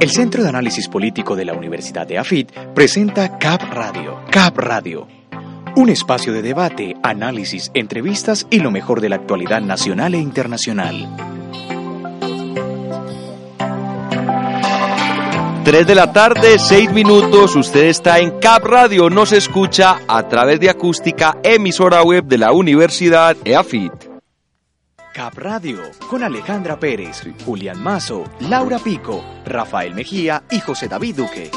El Centro de Análisis Político de la Universidad de AFIT presenta CAP Radio. CAP Radio. Un espacio de debate, análisis, entrevistas y lo mejor de la actualidad nacional e internacional. 3 de la tarde, 6 minutos, usted está en Cap Radio, nos escucha a través de acústica, emisora web de la Universidad EAFIT. Cap Radio, con Alejandra Pérez, Julián Mazo, Laura Pico, Rafael Mejía y José David Duque.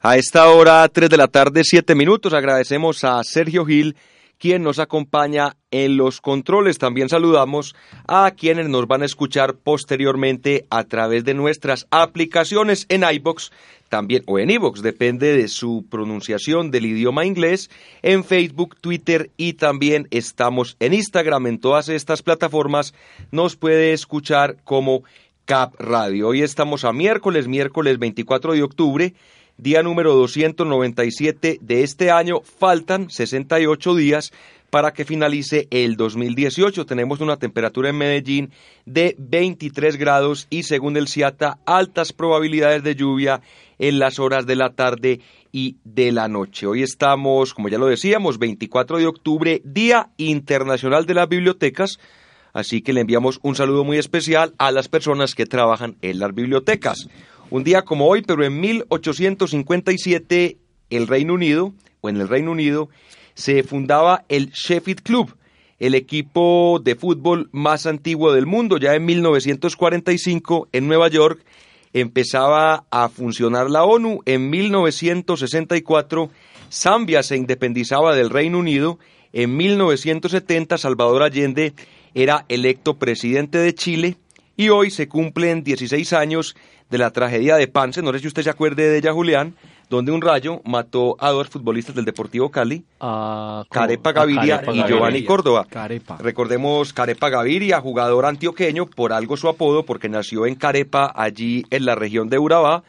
A esta hora, 3 de la tarde, 7 minutos, agradecemos a Sergio Gil quien nos acompaña en los controles. También saludamos a quienes nos van a escuchar posteriormente a través de nuestras aplicaciones en iBox también o en iBox, depende de su pronunciación del idioma inglés, en Facebook, Twitter y también estamos en Instagram. En todas estas plataformas nos puede escuchar como Cap Radio. Hoy estamos a miércoles, miércoles 24 de octubre día número 297 de este año. Faltan 68 días para que finalice el 2018. Tenemos una temperatura en Medellín de 23 grados y según el CIATA, altas probabilidades de lluvia en las horas de la tarde y de la noche. Hoy estamos, como ya lo decíamos, 24 de octubre, Día Internacional de las Bibliotecas. Así que le enviamos un saludo muy especial a las personas que trabajan en las bibliotecas. Un día como hoy, pero en 1857, el Reino Unido, o en el Reino Unido, se fundaba el Sheffield Club, el equipo de fútbol más antiguo del mundo. Ya en 1945, en Nueva York, empezaba a funcionar la ONU. En 1964, Zambia se independizaba del Reino Unido. En 1970, Salvador Allende era electo presidente de Chile. Y hoy se cumplen 16 años de la tragedia de Pance, no sé si usted se acuerde de ella, Julián, donde un rayo mató a dos futbolistas del Deportivo Cali, Carepa Gaviria y Giovanni Córdoba. Recordemos Carepa Gaviria, jugador antioqueño, por algo su apodo, porque nació en Carepa, allí en la región de Urabá,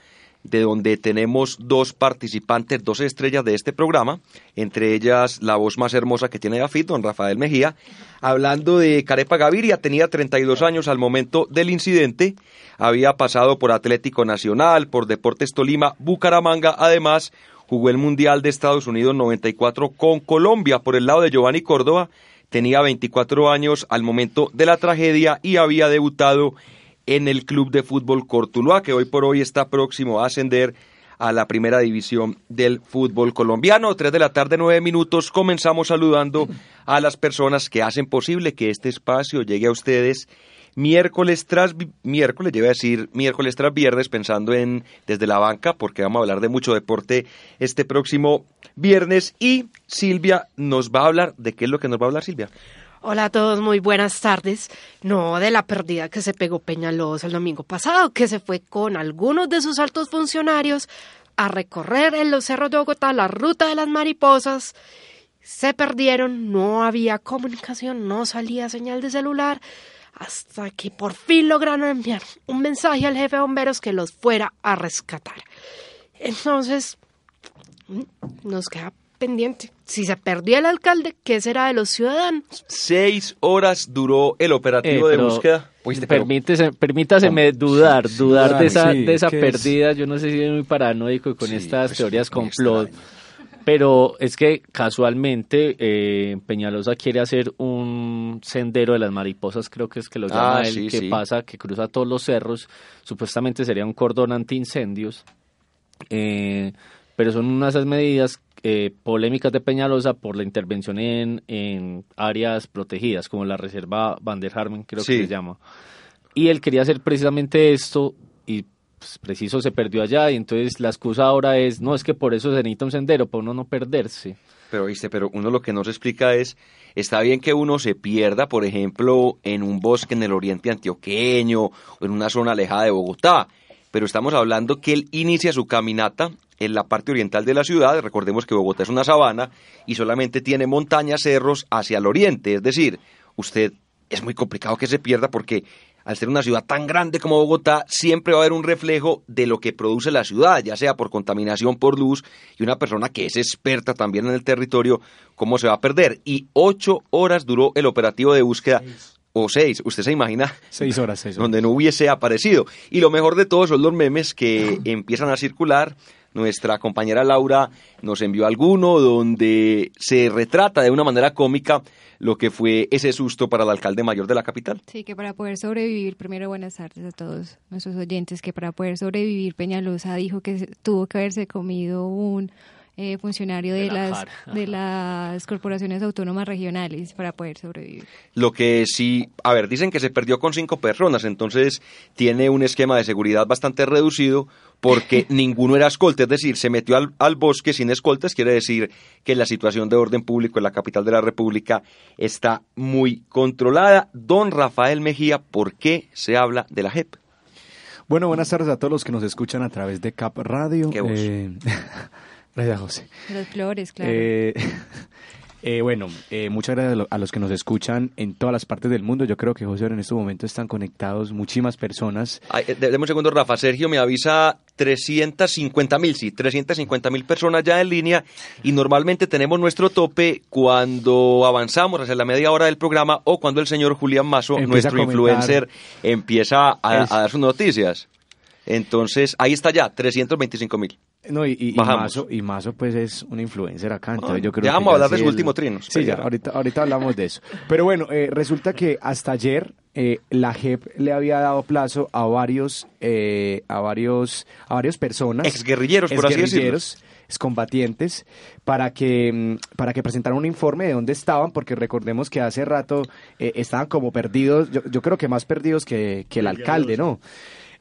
de donde tenemos dos participantes, dos estrellas de este programa, entre ellas la voz más hermosa que tiene Afit, don Rafael Mejía. Hablando de Carepa Gaviria, tenía 32 años al momento del incidente, había pasado por Atlético Nacional, por Deportes Tolima, Bucaramanga, además jugó el Mundial de Estados Unidos 94 con Colombia por el lado de Giovanni Córdoba, tenía 24 años al momento de la tragedia y había debutado en el Club de Fútbol Cortuluá, que hoy por hoy está próximo a ascender a la primera división del fútbol colombiano. Tres de la tarde, nueve minutos. Comenzamos saludando a las personas que hacen posible que este espacio llegue a ustedes miércoles tras miércoles, llevo a decir miércoles tras viernes, pensando en desde la banca, porque vamos a hablar de mucho deporte este próximo viernes. Y Silvia nos va a hablar, ¿de qué es lo que nos va a hablar Silvia? Hola a todos, muy buenas tardes. No de la pérdida que se pegó Peñalosa el domingo pasado, que se fue con algunos de sus altos funcionarios a recorrer en los cerros de Bogotá la ruta de las mariposas. Se perdieron, no había comunicación, no salía señal de celular, hasta que por fin lograron enviar un mensaje al jefe de bomberos que los fuera a rescatar. Entonces, nos queda pendiente. Si se perdió el alcalde, ¿qué será de los ciudadanos? Seis horas duró el operativo Eh, de búsqueda. Permítese, permítaseme dudar, dudar de esa, de esa pérdida. Yo no sé si es muy paranoico con estas pues, teorías complot. Pero es que casualmente eh, Peñalosa quiere hacer un sendero de las mariposas, creo que es que lo llama Ah, él, sí, que sí. pasa, que cruza todos los cerros. Supuestamente sería un cordón antiincendios. Eh, pero son unas de esas medidas eh, polémicas de Peñalosa por la intervención en, en áreas protegidas, como la reserva Van der Harmen, creo Sí. que se llama. Y él quería hacer precisamente esto y pues, preciso se perdió allá y entonces la excusa ahora es, no, es que por eso se necesita un sendero, para uno no perderse. Pero viste, pero uno lo que nos explica es, está bien que uno se pierda, por ejemplo, en un bosque en el oriente antioqueño o en una zona alejada de Bogotá, pero estamos hablando que él inicia su caminata en la parte oriental de la ciudad. Recordemos que Bogotá es una sabana y solamente tiene montañas, cerros hacia el oriente. Es decir, usted es muy complicado que se pierda porque al ser una ciudad tan grande como Bogotá, siempre va a haber un reflejo de lo que produce la ciudad, ya sea por contaminación, por luz, y una persona que es experta también en el territorio, ¿cómo se va a perder? Y ocho horas duró el operativo de búsqueda. O seis, usted se imagina. Seis horas, seis horas. Donde no hubiese aparecido. Y lo mejor de todo son los memes que empiezan a circular nuestra compañera Laura nos envió alguno donde se retrata de una manera cómica lo que fue ese susto para el alcalde mayor de la capital. Sí, que para poder sobrevivir, primero buenas tardes a todos nuestros oyentes, que para poder sobrevivir Peñalosa dijo que tuvo que haberse comido un eh, funcionario de, De la las de las corporaciones autónomas regionales para poder sobrevivir. Lo que sí, a ver, dicen que se perdió con cinco personas, entonces tiene un esquema de seguridad bastante reducido porque ninguno era escolta, es decir, se metió al, al bosque sin escoltas, quiere decir que la situación de orden público en la capital de la República está muy controlada. Don Rafael Mejía, ¿por qué se habla de la JEP? Bueno, buenas tardes a todos los que nos escuchan a través de Cap Radio. Qué voz. Eh, gracias, José. Las flores, claro. Eh, eh, bueno, eh, muchas gracias a lo- a los que nos escuchan en todas las partes del mundo. Yo creo que, José, en este momento están conectados muchísimas personas. Ay, eh, Deme un segundo, Rafa. Sergio me avisa 350 mil, sí, 350 mil personas ya en línea y normalmente tenemos nuestro tope cuando avanzamos hacia la media hora del programa o cuando el señor Julián Mazo, nuestro influencer, empieza a, a dar sus noticias. Entonces, ahí está ya, 325 mil. No, y, y. Mazo, y Mazo, pues, es un influencer acá. Entonces Ah, yo creo ya que vamos a hablar de su último trino, Sí, ya, ahorita, ahorita hablamos de eso. Pero bueno, eh, resulta que hasta ayer eh, la JEP le había dado plazo a varios, eh, a varios, a varias personas. Exguerrilleros, por así decirlo. exguerrilleros, excombatientes, para que, mm, para que presentaran un informe de dónde estaban, porque recordemos que hace rato eh, estaban como perdidos, yo, yo creo que más perdidos que, que el alcalde, ¿no?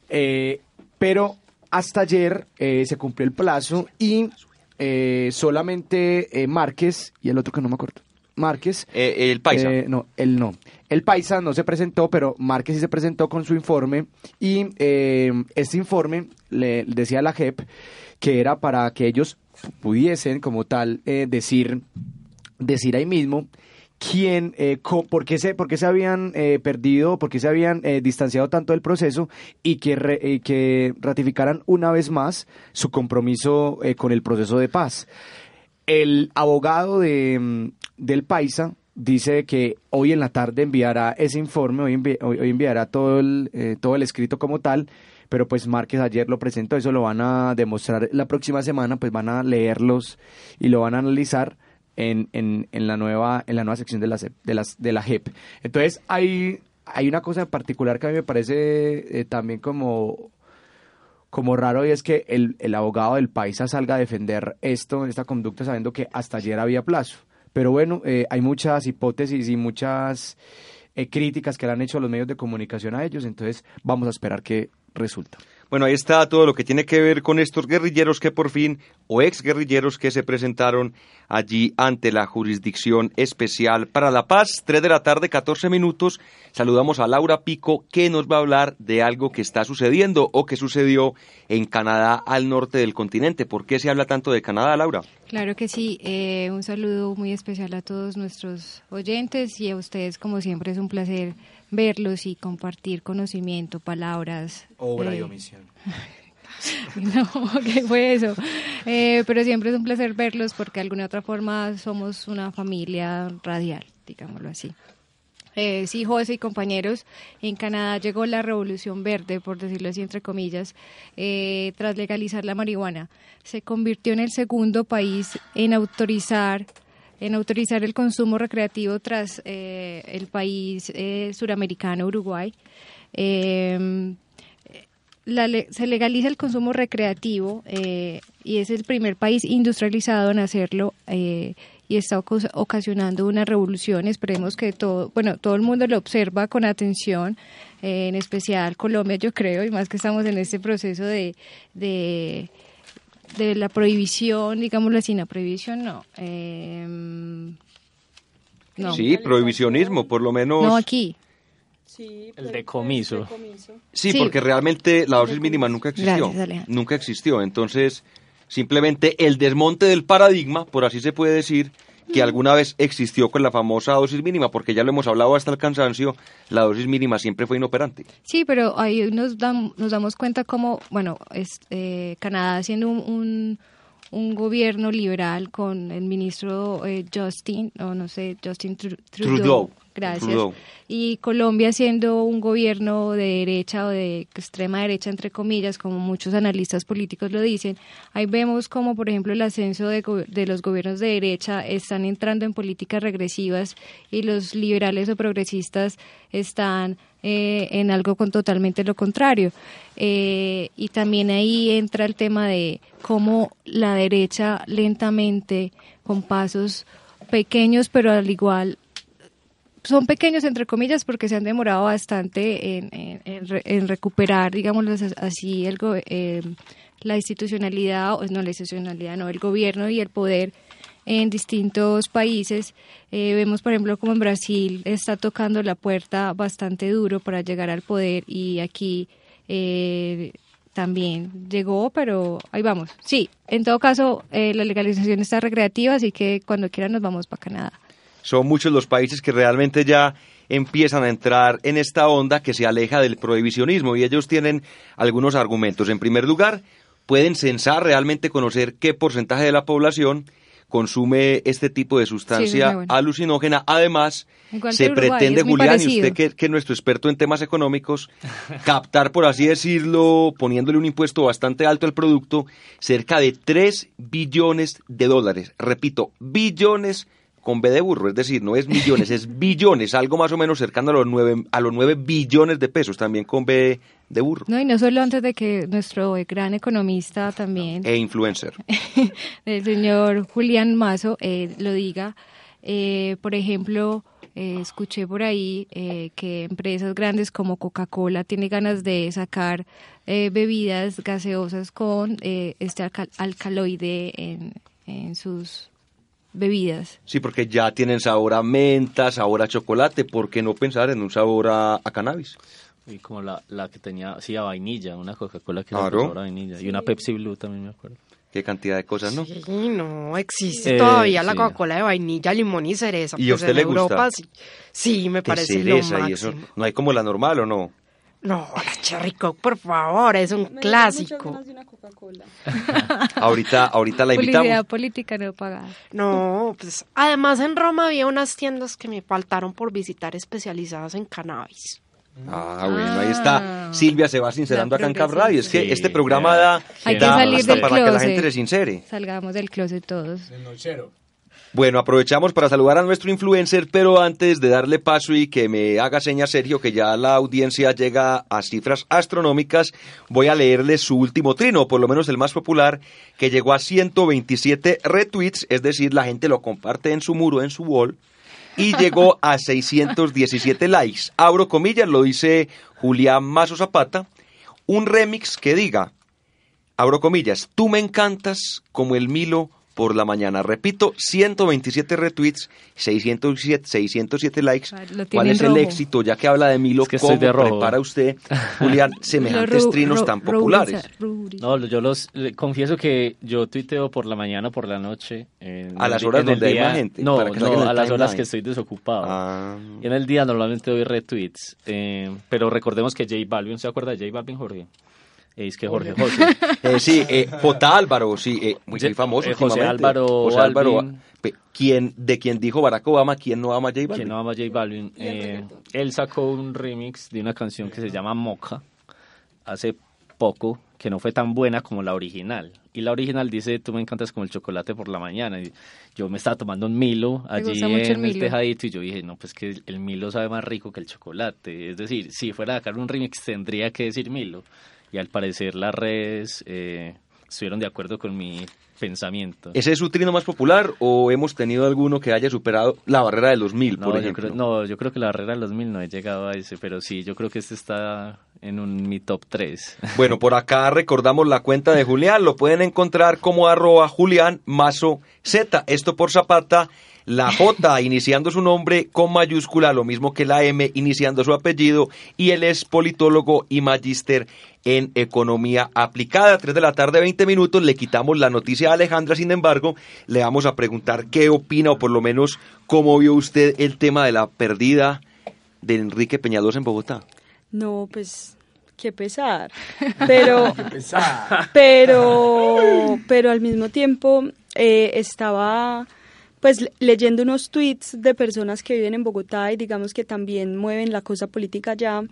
Eh, pero hasta ayer eh, se cumplió el plazo y eh, solamente eh, Márquez y el otro que no me acuerdo. Márquez. Eh, el Paisa. eh, no, él no. El Paisa no se presentó, pero Márquez sí se presentó con su informe y este informe le decía a la JEP que era para que ellos pudiesen como tal decir decir ahí mismo quién, eh, por, qué se, por qué se habían eh, perdido, por qué se habían eh, distanciado tanto del proceso y que, re- que ratificaran una vez más su compromiso eh, con el proceso de paz. El abogado de, mm, del Paisa dice que hoy en la tarde enviará ese informe, hoy, envi- hoy enviará todo el, eh, todo el escrito como tal, pero pues Márquez ayer lo presentó, eso lo van a demostrar la próxima semana, pues van a leerlos y lo van a analizar en, en, en la nueva en la nueva sección de la de las de la JEP. Entonces hay hay una cosa particular que a mí me parece eh, también como como raro y es que el, el abogado del Paisa salga a defender esto, esta conducta, sabiendo que hasta ayer había plazo. Pero bueno, eh, hay muchas hipótesis y muchas eh, críticas que le han hecho los medios de comunicación a ellos, entonces vamos a esperar qué resulta. Bueno, ahí está todo lo que tiene que ver con estos guerrilleros que por fin, o ex guerrilleros que se presentaron allí ante la Jurisdicción Especial para la Paz. 3 de la tarde, 14 minutos. Saludamos a Laura Pico, que nos va a hablar de algo que está sucediendo o que sucedió en Canadá al norte del continente. ¿Por qué se habla tanto de Canadá, Laura? Claro que sí, eh, un saludo muy especial a todos nuestros oyentes y a ustedes como siempre es un placer verlos y compartir conocimiento, palabras. eh, omisión. No, ¿qué fue eso? Eh, pero siempre es un placer verlos porque de alguna otra forma somos una familia radial, digámoslo así. Eh, sí, José y compañeros, en Canadá llegó la revolución verde, por decirlo así, entre comillas, eh, tras legalizar la marihuana. Se convirtió en el segundo país en autorizar en autorizar el consumo recreativo tras eh, el país eh, suramericano, Uruguay. La le- se legaliza el consumo recreativo eh, y es el primer país industrializado en hacerlo eh, y está oca- ocasionando una revolución. Esperemos que todo, bueno, todo el mundo lo observa con atención, eh, en especial Colombia, yo creo, y más que estamos en este proceso de, de, de la prohibición, digámoslo así, no, prohibición no. eh, no. Sí, prohibicionismo, por lo menos. No, aquí. El decomiso. Sí, Sí. porque realmente la dosis mínima nunca existió. Gracias, nunca existió. Entonces, simplemente el desmonte del paradigma, por así se puede decir, que alguna vez existió con la famosa dosis mínima, porque ya lo hemos hablado hasta el cansancio, la dosis mínima siempre fue inoperante. Sí, pero ahí nos, nos damos cuenta como, bueno, es, eh, Canadá siendo un, un, un, gobierno liberal con el ministro eh, Justin, o no sé, Justin Trudeau. Trudeau. Gracias. Y Colombia siendo un gobierno de derecha o de extrema derecha, entre comillas, como muchos analistas políticos lo dicen, ahí vemos como, por ejemplo, el ascenso de, de los gobiernos de derecha están entrando en políticas regresivas y los liberales o progresistas están eh, en algo con totalmente lo contrario. Eh, y también ahí entra el tema de cómo la derecha lentamente, con pasos pequeños, pero al igual son pequeños entre comillas porque se han demorado bastante en, en, recuperar, digamos así, el, eh, la institucionalidad, o no la institucionalidad, no, el gobierno y el poder en distintos países. Eh, vemos, por ejemplo, como en Brasil está tocando la puerta bastante duro para llegar al poder y aquí eh, también llegó, pero ahí vamos. Sí, en todo caso, la legalización está recreativa, así que cuando quieran nos vamos para Canadá son muchos los países que realmente ya empiezan a entrar en esta onda que se aleja del prohibicionismo y ellos tienen algunos argumentos. En primer lugar, pueden censar realmente conocer qué porcentaje de la población consume este tipo de sustancia alucinógena. Además, se pretende, Julián, y usted que, que, es nuestro experto en temas económicos, captar, por así decirlo, poniéndole un impuesto bastante alto al producto, cerca de 3 billones de dólares. Repito, billones con B de burro, es decir, no es millones, es billones, algo más o menos cercano a los nueve, a los nueve billones de pesos, también con B de burro. No, y no solo antes de que nuestro gran economista también... E influencer. el señor Julián Mazo eh, lo diga, eh, por ejemplo... Eh, escuché por ahí que empresas grandes como Coca-Cola tiene ganas de sacar bebidas gaseosas con este alcaloide en, en sus bebidas. Sí, porque ya tienen sabor a menta, sabor a chocolate, ¿por qué no pensar en un sabor a, cannabis? Y como la, la, que tenía, sí, a vainilla, una Coca-Cola que claro. sabor a vainilla. Y una Pepsi Blue también me acuerdo. Qué cantidad de cosas, ¿no? Sí, no, existe todavía la Coca-Cola de vainilla, limón y cereza. ¿Y a pues usted le Europa, gusta? Sí, me parece lo máximo. Y eso, ¿No hay como la normal o no? No, la Cherry Coke, por favor, es un clásico. ahorita, ahorita la invitamos. Publicidad política no pagada. No, pues además en Roma había unas tiendas que me faltaron por visitar especializadas en cannabis. Ah, bueno, ahí está. Ah. Silvia se va sincerando acá en Cap Radio. Es que este programa da, Hay que salir del para que la gente se sincere. Salgamos del closet todos. El nochero. Bueno, aprovechamos para saludar a nuestro influencer, pero antes de darle paso y que me haga seña Sergio que ya la audiencia llega a cifras astronómicas, voy a leerle su último trino, por lo menos el más popular, que llegó a 127 retweets, es decir, la gente lo comparte en su muro, en su wall, y llegó a 617 likes. Abro comillas, lo dice Julián Mazo Zapata, un remix que diga, abro comillas, tú me encantas como el Milo por la mañana. Repito, 127 retweets, 607, 607 likes. ¿Cuál es el éxito? Ya que habla de Milo, que ¿cómo prepara usted, Julián, semejantes trinos tan populares? No, yo los confieso que yo tuiteo por la mañana, por la noche. ¿A las horas donde hay más gente? No, no a las horas que estoy desocupado. Ah. En el día normalmente doy retweets, eh, pero recordemos que J Balvin, ¿se acuerda de J Balvin, Jorge? Es que Jorge José. Eh, sí, eh, J. Álvaro, sí, eh, muy, famoso. Eh, José Álvaro. José Álvaro. Quien, de quien dijo Barack Obama, ¿quién no ama a J Balvin? ¿Quién no ama a J Balvin? él sacó un remix de una canción que se llama Mocha hace poco, que no fue tan buena como la original. Y la original dice, tú me encantas como el chocolate por la mañana. Y yo me estaba tomando un Milo allí en el, tejadito y yo dije, no, pues que el Milo sabe más rico que el chocolate. Es decir, si fuera a sacar un remix tendría que decir Milo y al parecer las redes eh, estuvieron de acuerdo con mi pensamiento. ¿Ese es su trino más popular o hemos tenido alguno que haya superado la barrera de los mil, por ejemplo? no, yo creo que la barrera de los mil no he llegado a ese, pero sí, yo creo que este está en un, mi top 3. Bueno, por acá recordamos la cuenta de Julián, lo pueden encontrar como arroba Julián Mazo Z, esto por Zapata la J iniciando su nombre con mayúscula, lo mismo que la M iniciando su apellido, y él es politólogo y magíster en economía aplicada. Tres de la tarde, 20 minutos, le quitamos la noticia a Alejandra, sin embargo, le vamos a preguntar qué opina o por lo menos cómo vio usted el tema de la pérdida de Enrique Peñalosa en Bogotá. No, pues qué pesar. Pero, pero, pero al mismo tiempo eh, estaba pues leyendo unos tweets de personas que viven en Bogotá y digamos que también mueven la cosa política allá.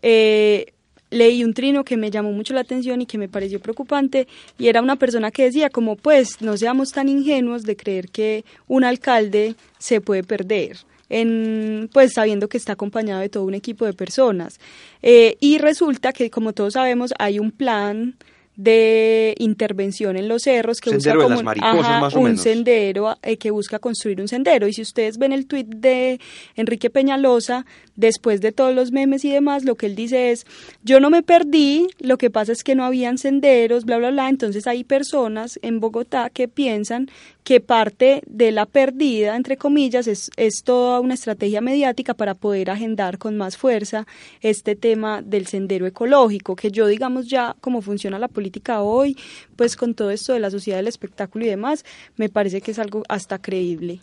Eh, leí un trino que me llamó mucho la atención y que me pareció preocupante y era una persona que decía como pues no seamos tan ingenuos de creer que un alcalde se puede perder en, pues sabiendo que está acompañado de todo un equipo de personas. Eh, y resulta que, como todos sabemos, hay un plan de intervención en los cerros que busca como un sendero eh, que busca construir un sendero. Y si ustedes ven el tuit de Enrique Peñalosa después de todos los memes y demás lo que él dice es yo no me perdí lo que pasa es que no habían senderos bla bla bla entonces hay personas en Bogotá que piensan que parte de la perdida, entre comillas, es, es toda una estrategia mediática para poder agendar con más fuerza este tema del sendero ecológico, que yo digamos ya como funciona la política hoy, pues con todo esto de la sociedad del espectáculo y demás, me parece que es algo hasta creíble.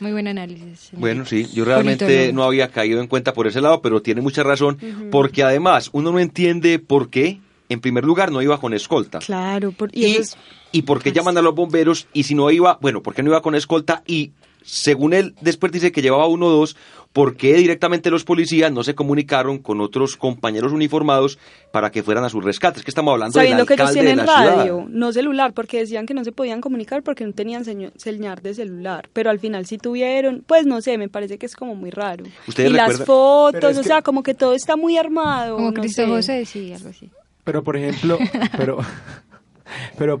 Muy buen análisis. Bueno, sí, yo realmente no había caído en cuenta por ese lado, pero tiene mucha razón, porque además uno no entiende por qué en primer lugar no iba con escolta. Claro, y, y, por qué llaman a los bomberos y si no iba, bueno, ¿por qué no iba con escolta? Y según él después dice que llevaba uno o dos, ¿por qué directamente los policías no se comunicaron con otros compañeros uniformados para que fueran a sus rescates? Que estamos hablando Sabiendo del alcalde que ellos tienen radio, no celular, porque decían que no se podían comunicar porque no tenían señal de celular, pero al final sí tuvieron, pues no sé, me parece que es como muy raro. y las fotos, o sea, como que todo está muy armado. Como no Cristo José, sí, algo así. Pero por ejemplo, pero, pero,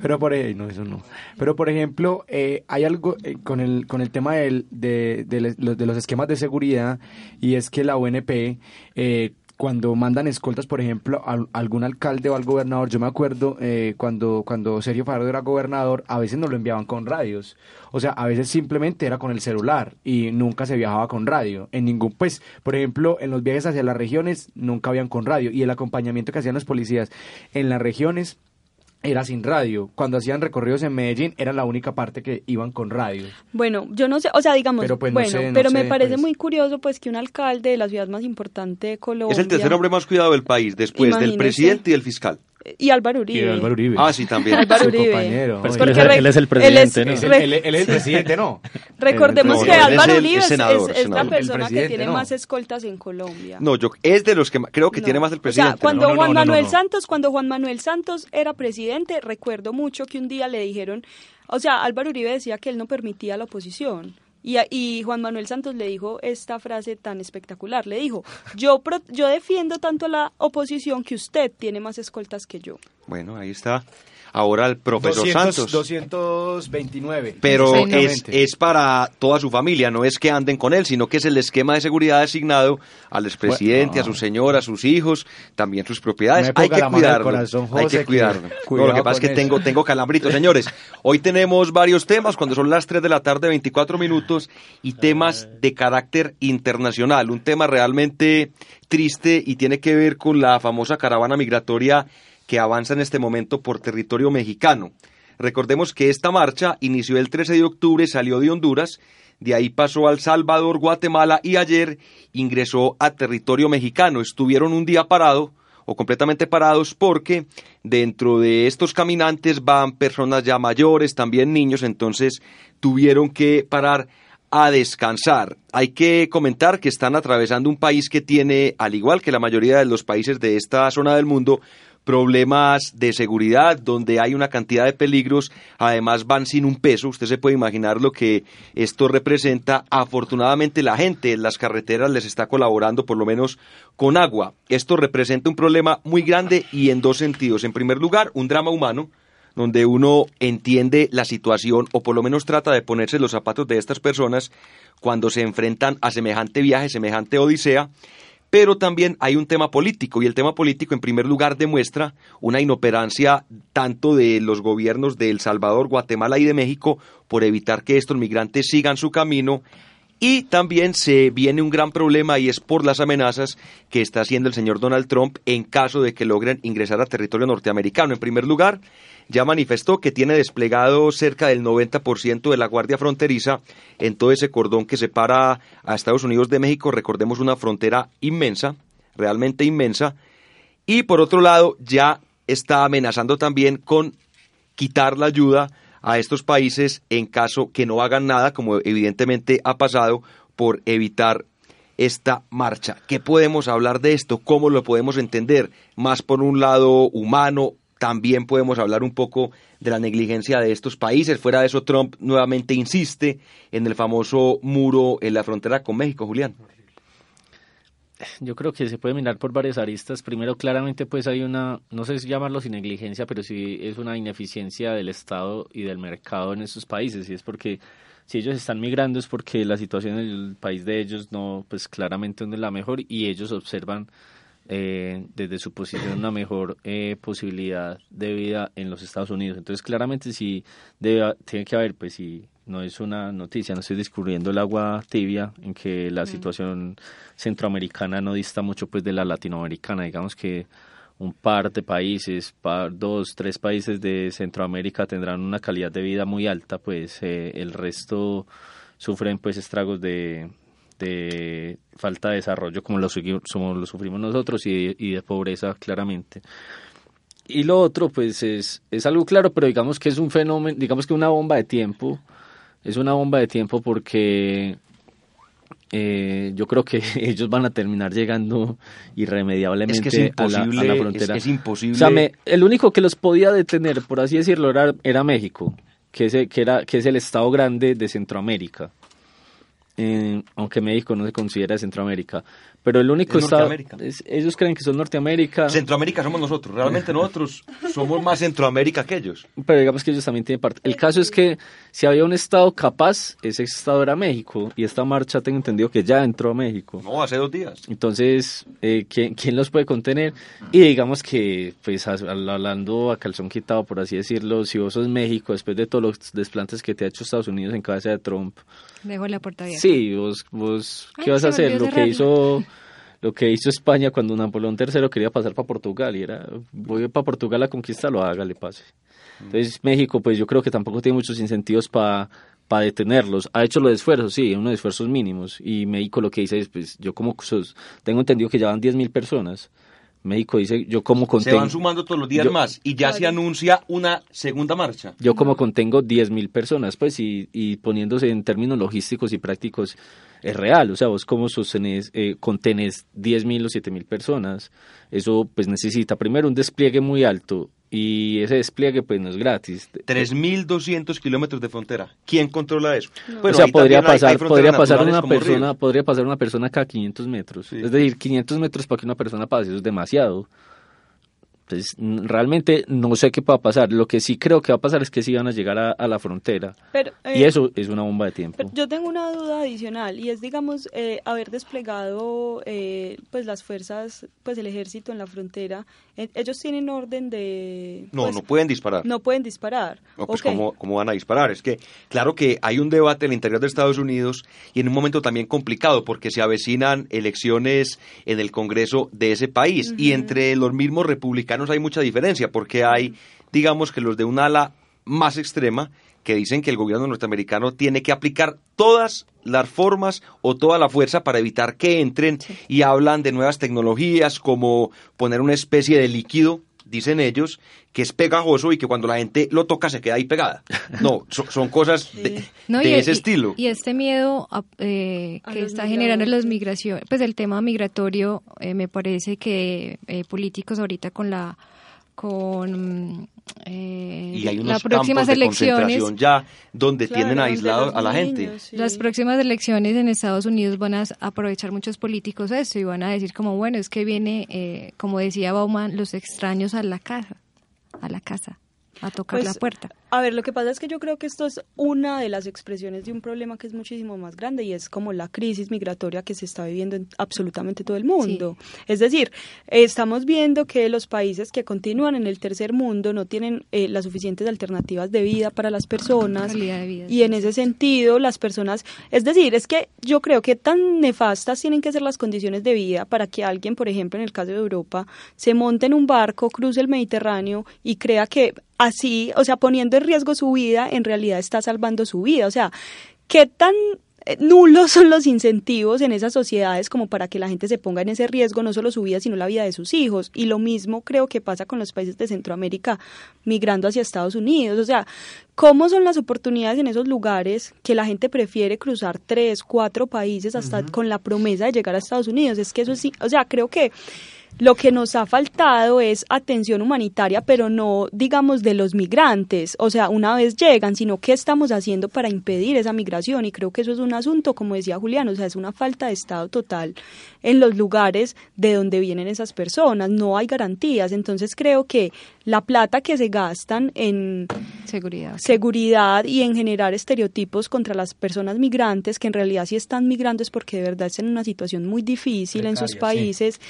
pero por no, eso no. Pero por ejemplo, eh, hay algo eh, con el con el tema del, de, de, los esquemas de seguridad y es que la UNP eh, cuando mandan escoltas, por ejemplo, a, algún alcalde o al gobernador, yo me acuerdo eh, cuando, cuando Sergio Fajardo era gobernador, a veces nos lo enviaban con radios. O sea, a veces simplemente era con el celular y nunca se viajaba con radio. En ningún, pues, por ejemplo, en los viajes hacia las regiones nunca habían con radio. Y el acompañamiento que hacían los policías en las regiones era sin radio. Cuando hacían recorridos en Medellín era la única parte que iban con radio. Bueno, yo no sé, o sea, digamos, pero pues, bueno, pero me parece pues. muy curioso pues que un alcalde de la ciudad más importante de Colombia es el tercer hombre más cuidado del país después del presidente y del fiscal. Y Álvaro Uribe. Y Álvaro Uribe. Ah, sí, también. Álvaro Uribe. compañero. Pero es que él, es, el presidente, ¿no? Es, él, es el presidente, ¿no? Recordemos que Álvaro Uribe es, la persona que tiene más escoltas en Colombia. No, yo es de los que creo que tiene más el presidente. O sea, cuando Juan Manuel Santos, cuando Juan Manuel Santos era presidente, recuerdo mucho que un día le dijeron, o sea, Álvaro Uribe decía que él no permitía la oposición. Y, Juan Manuel Santos le dijo esta frase tan espectacular. Le dijo, yo, yo defiendo tanto a la oposición que usted tiene más escoltas que yo. Bueno, ahí está ahora el profesor Santos. 229. Pero es, es, para toda su familia, no es que anden con él, sino que es el esquema de seguridad asignado al expresidente, a su señora, a sus hijos, también sus propiedades. hay que cuidarlo. hay que cuidarlo. lo que pasa es que tengo, tengo calambritos, señores. Hoy tenemos varios temas, cuando son las 3 de la tarde, 24 minutos, y temas de carácter internacional. Un tema realmente triste y tiene que ver con la famosa caravana migratoria que avanza en este momento por territorio mexicano. Recordemos que esta marcha inició el 13 de octubre, salió de Honduras, de ahí pasó al Salvador, Guatemala y ayer ingresó a territorio mexicano. Estuvieron un día parado o completamente parados porque dentro de estos caminantes van personas ya mayores, también niños, entonces tuvieron que parar a descansar. Hay que comentar que están atravesando un país que tiene, al igual que la mayoría de los países de esta zona del mundo, problemas de seguridad, donde hay una cantidad de peligros, además van sin un peso, usted se puede imaginar lo que esto representa. Afortunadamente la gente en las carreteras les está colaborando por lo menos con agua. Esto representa un problema muy grande y en dos sentidos. En primer lugar, un drama humano, donde uno entiende la situación o por lo menos trata de ponerse los zapatos de estas personas cuando se enfrentan a semejante viaje, semejante odisea pero también hay un tema político y el tema político en primer lugar demuestra una inoperancia tanto de los gobiernos de El Salvador, Guatemala y de México por evitar que estos migrantes sigan su camino y también se viene un gran problema y es por las amenazas que está haciendo el señor Donald Trump en caso de que logren ingresar a territorio norteamericano. En primer lugar, ya manifestó que tiene desplegado cerca del 90% de la Guardia Fronteriza en todo ese cordón que separa a Estados Unidos de México. Recordemos una frontera inmensa, realmente inmensa. Y por otro lado, ya está amenazando también con quitar la ayuda a estos países en caso que no hagan nada, como evidentemente ha pasado, por evitar esta marcha. ¿Qué podemos hablar de esto? ¿Cómo lo podemos entender? Más por un lado humano, también podemos hablar un poco de la negligencia de estos países. Fuera de eso, Trump nuevamente insiste en el famoso muro en la frontera con México, Julián. Yo creo que se puede mirar por varias aristas. Primero, claramente, pues hay una, no sé si llamarlo sin negligencia, pero sí es una ineficiencia del Estado y del mercado en estos países. Y es porque si ellos están migrando es porque la situación en el país de ellos no, pues claramente no es la mejor y ellos observan eh, desde su posición una mejor eh, posibilidad de vida en los Estados Unidos. Entonces, claramente sí debe, tiene que haber, pues si no es una noticia, no estoy descubriendo el agua tibia en que la situación centroamericana no dista mucho pues de la latinoamericana, digamos que un par de países, par, dos, tres países de Centroamérica tendrán una calidad de vida muy alta, pues eh, el resto sufren pues estragos de, de falta de desarrollo como lo, lo sufrimos nosotros y, y, de pobreza claramente. Y lo otro pues es, es algo claro, pero digamos que es un fenómeno, digamos que una bomba de tiempo, es una bomba de tiempo porque eh, yo creo que ellos van a terminar llegando irremediablemente a, la, frontera. Es, imposible. O sea, el único que los podía detener, por así decirlo, era, era México, que es, que, era, que es el estado grande de Centroamérica aunque México no se considera Centroamérica. Pero el único estado. ellos creen que son Norteamérica. Centroamérica somos nosotros. Realmente nosotros somos más Centroamérica que ellos. Pero digamos que ellos también tienen parte. El caso es que si había un estado capaz, ese estado era México. Y esta marcha tengo entendido que ya entró a México. No, hace dos días. Entonces, eh, ¿quién, ¿quién, los puede contener? Y digamos que, pues hablando a calzón quitado, por así decirlo, si vos sos México, después de todos los desplantes que te ha hecho Estados Unidos en cabeza de Trump. Dejo la puerta abierta. Sí, vos, vos ¿qué vas a hacer? Lo que hizo lo que hizo España cuando Napoleón III quería pasar para Portugal y era, voy para Portugal a conquistarlo, hágale pase. Entonces México, pues yo creo que tampoco tiene muchos incentivos para para detenerlos. Ha hecho los esfuerzos, sí, unos esfuerzos mínimos. Y México lo que dice es, pues yo como tengo entendido que ya van 10.000 personas. México dice, yo como contengo... Se van sumando todos los días más y ya se anuncia una segunda marcha. Yo como contengo 10.000 personas, pues, y, y poniéndose en términos logísticos y prácticos, es real. O sea, vos como sostenés, eh, contenés 10.000 o 7.000 personas, eso pues necesita primero un despliegue muy alto y ese despliegue pues no es gratis. 3.200 kilómetros de frontera. ¿Quién controla eso? o sea, podría pasar, podría pasar una persona, podría pasar una persona cada 500 metros. Es decir, 500 metros para que una persona pase, eso es demasiado. Entonces, realmente no sé qué va a pasar. Lo que sí creo que va a pasar es que sí van a llegar a, la frontera. y eh, eso es una bomba de tiempo. yo tengo una duda adicional y es, digamos, eh, haber desplegado eh, pues las fuerzas, pues el ejército en la frontera. ellos tienen orden de... No, pues, no pueden disparar. No pueden disparar. No, pues ¿cómo, ¿cómo, van a disparar? Es que, claro que hay un debate en el interior de Estados Unidos y en un momento también complicado porque se avecinan elecciones en el Congreso de ese país y entre los mismos republicanos hay mucha diferencia, porque hay, digamos que los de un ala más extrema, que dicen que el gobierno norteamericano tiene que aplicar todas las formas o toda la fuerza para evitar que entren y hablan de nuevas tecnologías como poner una especie de líquido, dicen ellos, que es pegajoso y que cuando la gente lo toca se queda ahí pegada. No, son cosas de, ese estilo. Y este miedo eh, que está generando las migraciones, pues el tema migratorio, eh, me parece que eh, políticos ahorita con la con eh, las próximas elecciones ya donde tienen aislado a la gente. Las próximas elecciones en Estados Unidos van a aprovechar muchos políticos eso y van a decir como bueno es que viene eh, como decía Bauman los extraños a la casa a la casa a tocar la pues, puerta. A ver, lo que pasa es que yo creo que esto es una de las expresiones de un problema que es muchísimo más grande y es como la crisis migratoria que se está viviendo en absolutamente todo el mundo. Es decir, estamos viendo que los países que continúan en el tercer mundo no tienen eh, las suficientes alternativas de vida para las personas Calidad de vida, y en ese sentido las personas, es decir, es que yo creo que tan nefastas tienen que ser las condiciones de vida para que alguien, por ejemplo, en el caso de Europa, se monte en un barco, cruce el Mediterráneo y crea que así, o sea, poniendo en riesgo su vida, en realidad está salvando su vida. O sea, ¿qué tan eh, nulos son los incentivos en esas sociedades como para que la gente se ponga en ese riesgo, no solo su vida, sino la vida de sus hijos? Y lo mismo creo que pasa con los países de Centroamérica migrando hacia Estados Unidos. O sea, ¿cómo son las oportunidades en esos lugares que la gente prefiere cruzar tres, cuatro países hasta con la promesa de llegar a Estados Unidos? Es que eso sí, o sea, creo que lo que nos ha faltado es atención humanitaria, pero no, digamos, de los migrantes, o sea, una vez llegan, sino qué estamos haciendo para impedir esa migración. Y creo que eso es un asunto, como decía Julián, o sea, es una falta de Estado total en los lugares de donde vienen esas personas. No hay garantías. Entonces creo que la plata que se gastan en seguridad, seguridad y en generar estereotipos contra las personas migrantes, que en realidad sí están migrando es porque de verdad están en una situación muy difícil en sus sí. países.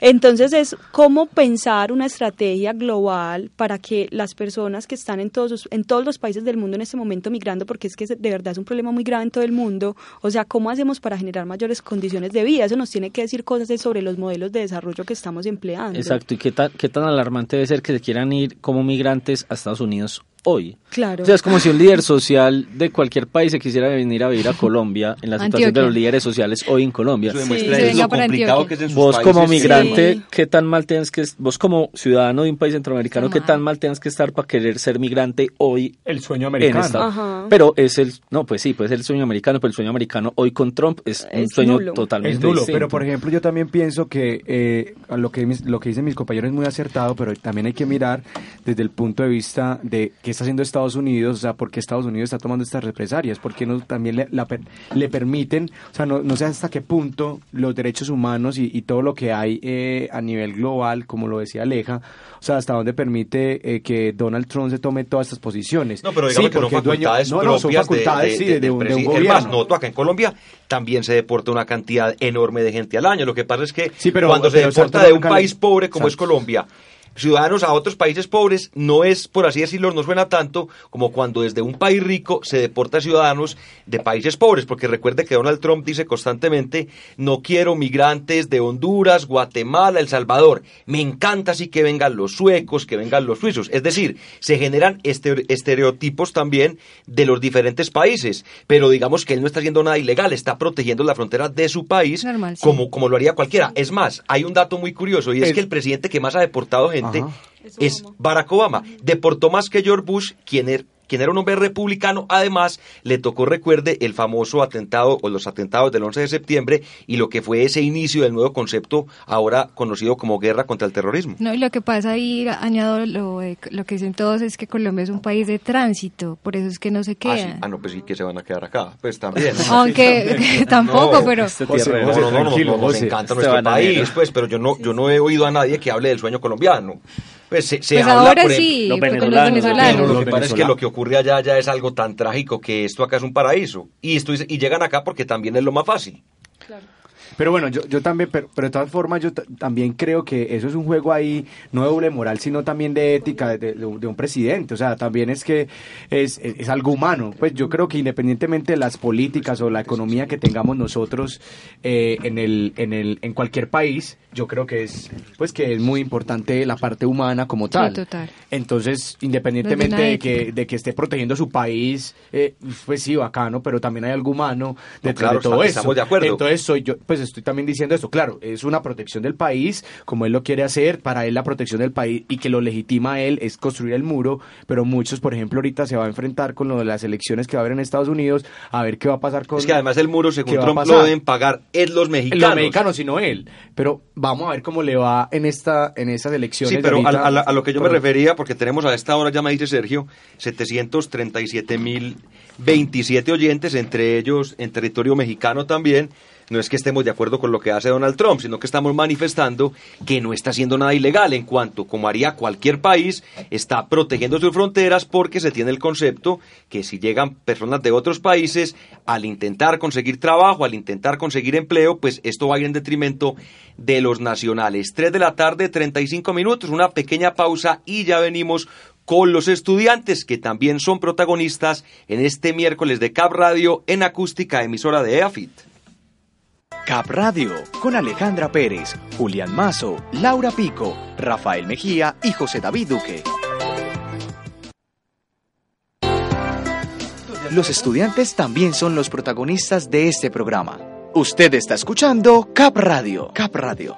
Entonces es cómo pensar una estrategia global para que las personas que están en todos, los- en todos los países del mundo en este momento migrando, porque es que de verdad es un problema muy grave en todo el mundo, o sea, cómo hacemos para generar mayores condiciones de vida. Eso nos tiene que decir cosas sobre los modelos de desarrollo que estamos empleando. Exacto, y qué tan, alarmante debe ser que se quieran ir como migrantes a Estados Unidos hoy. Claro. O sea, es como si un líder social de cualquier país se quisiera venir a vivir a Colombia en la situación de los líderes sociales hoy en Colombia. Eso demuestra es lo complicado que es en sus Vos como migrante, Sí. ¿qué tan mal tienes que vos como ciudadano de un país centroamericano, qué tan mal tienes que estar para querer ser migrante hoy? El sueño americano. esta- Ajá. Pero es el no, pues sí, puede ser el sueño americano, pero el sueño americano hoy con Trump es, un sueño nulo. totalmente Es nulo, distinto. pero por ejemplo yo también pienso que eh, a lo que mis- lo que dicen mis compañeros es muy acertado, pero también hay que mirar desde el punto de vista de qué está haciendo Estados Unidos, o sea, por qué Estados Unidos está tomando estas represalias, por qué no también le, la le permiten, o sea, no, no sé hasta qué punto los derechos humanos y, y todo lo que hay eh, a nivel global, como lo decía Aleja, o sea, hasta dónde permite eh, que Donald Trump se tome todas estas posiciones. No, pero digamos Sí, que porque es dueño- facultades no, no, son propias de- facultades, de, sí, de- un, de un Es gobierno. más, noto acá en Colombia también se deporta una cantidad enorme de gente al año. Lo que pasa es que pero- cuando se pero deporta Santo de un país pobre como es Santo. Colombia, ciudadanos a otros países pobres, no es, por así decirlo, no suena tanto como cuando desde un país rico se deporta ciudadanos de países pobres, porque recuerde que Donald Trump dice constantemente, no quiero migrantes de Honduras, Guatemala, El Salvador, me encanta así que vengan los suecos, que vengan los suizos, es decir, se generan estere- estereotipos también de los diferentes países, pero digamos que él no está haciendo nada ilegal, está protegiendo la frontera de su país Normal, sí. como, como lo haría cualquiera. Es más, hay un dato muy curioso y es El- que el presidente que más ha deportado gente Ajá. es Barack Obama. Deportó más que George Bush, quien era, quien era un hombre republicano. Además, le tocó, recuerde, el famoso atentado o los atentados del 11 de septiembre y lo que fue ese inicio del nuevo concepto ahora conocido como guerra contra el terrorismo. No, y lo que pasa ahí, añado lo, eh, lo que dicen todos, es que Colombia es un país de tránsito, por eso es que no se Ah, sí. queda. Ah, no, pues sí que se van a quedar acá. Pues también. Aunque que tampoco, No, pero... Este José, José, no, no, no, nos encanta nuestro país, pues, pero yo no, yo no he oído a nadie que hable del sueño colombiano. Pues se, se Pues habla ahora por el- sí, los porque los venezolanos, venezolanos. Pero lo Los que pasa es que venezolanos. lo que ocurre allá ya es algo tan trágico que esto acá es un paraíso. Y, esto, es- y llegan acá porque también es lo más fácil. Pero bueno, yo, yo también, pero, pero de todas formas, yo ta- también creo que eso es un juego ahí, no de doble moral, sino también de ética de, de- de un de un presidente. O sea, también es que es, es, es algo humano. Pues yo creo que independientemente de las políticas o la economía que tengamos nosotros eh, en, el, en, el, en cualquier país, yo creo que es, pues que es muy importante la parte humana como tal. total. Entonces, independientemente de que, de que esté protegiendo su país, eh, pues sí, bacano, pero también hay algo humano detrás claro, de todo eso. estamos de acuerdo. Entonces, soy yo, pues estoy también diciendo esto, claro, es una protección del país, como él lo quiere hacer, para él la protección del país y que lo legitima a él es construir el muro, pero muchos, por ejemplo, ahorita se va a enfrentar con lo de las elecciones que va a haber en Estados Unidos, a ver qué va a pasar con... Es que además el muro, según ¿Qué va a Trump, lo deben pagar es los mexicanos. Los mexicanos, sino él. Pero vamos a ver cómo le va en esta en esas elecciones. Sí, pero a, ahorita. a la- a lo que yo me refería, porque tenemos a esta hora, ya me dice Sergio, 737 mil 27 oyentes, entre ellos en territorio mexicano también. No es que estemos de acuerdo con lo que hace Donald Trump, sino que estamos manifestando que no está haciendo nada ilegal en cuanto, como haría cualquier país, está protegiendo sus fronteras porque se tiene el concepto que si llegan personas de otros países, al intentar conseguir trabajo, al intentar conseguir empleo, pues esto va a ir en detrimento de los nacionales. 3 de la tarde, 35 minutos, una pequeña pausa y ya venimos con los estudiantes que también son protagonistas en este miércoles de Cap Radio en acústica emisora de EAFIT. Cap Radio con Alejandra Pérez, Julián Mazo, Laura Pico, Rafael Mejía y José David Duque. Los estudiantes también son los protagonistas de este programa. Usted está escuchando Cap Radio. Cap Radio.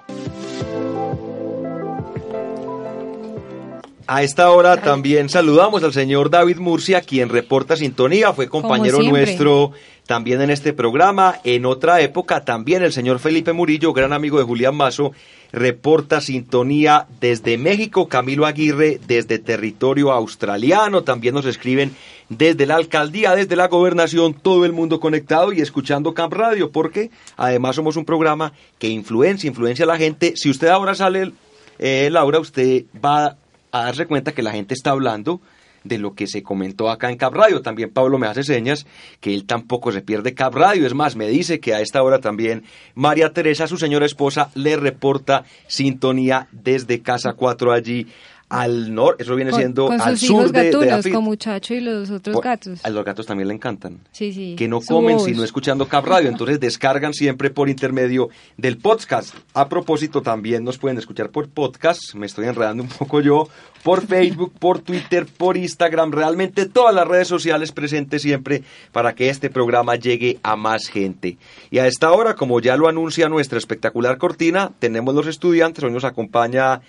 A esta hora también saludamos al señor David Murcia, quien reporta sintonía, fue compañero nuestro también en este programa. En otra época también el señor Felipe Murillo, gran amigo de Julián Mazo, reporta sintonía desde México. Camilo Aguirre desde territorio australiano. También nos escriben desde la alcaldía, desde la gobernación, todo el mundo conectado y escuchando Camp Radio, porque además somos un programa que influencia, influencia a la gente. Si usted ahora sale, eh, Laura, usted va a darse cuenta que la gente está hablando de lo que se comentó acá en Cap Radio. También Pablo me hace señas que él tampoco se pierde Cap Radio. Es más, me dice que a esta hora también María Teresa, su señora esposa, le reporta sintonía desde Casa 4 allí al norte, eso viene siendo con al sus sur hijos de, de gatunos, con muchacho y los otros Por- gatos. A los gatos también le encantan. Sí, sí. Que no Su comen voz. sino escuchando Cap Radio, entonces descargan siempre por intermedio del podcast. A propósito, también nos pueden escuchar por podcast, me estoy enredando un poco yo, por Facebook, por Twitter, por Instagram, realmente todas las redes sociales presentes siempre para que este programa llegue a más gente. Y a esta hora, como ya lo anuncia nuestra espectacular cortina, tenemos los estudiantes, hoy nos acompaña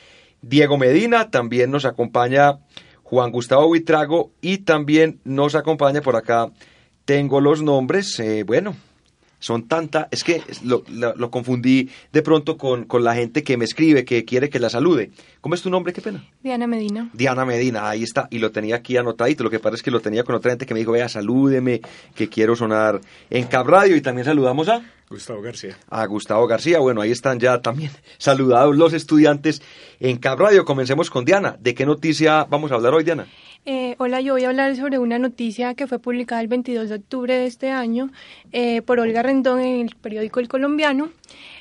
Diego Medina, también nos acompaña Juan Gustavo Buitrago y también nos acompaña por acá, tengo los nombres, eh, bueno, son tanta, es que lo, lo- lo confundí de pronto con, con la gente que me escribe, que quiere que la salude. ¿Cómo es tu nombre? Qué pena. Diana Medina. Diana Medina, ahí está, y lo tenía aquí anotadito. Lo que pasa es que lo tenía con otra gente que me dijo, vea, salúdeme, que quiero sonar en Cap Radio. Y también saludamos a Gustavo García. a Gustavo García. Bueno, ahí están ya también saludados los estudiantes en Cap Radio. Comencemos con Diana. ¿De qué noticia vamos a hablar hoy, Diana? Eh, hola, yo voy a hablar sobre una noticia que fue publicada el 22 de octubre de este año eh, por Olga Rendón en el periódico El Colombiano.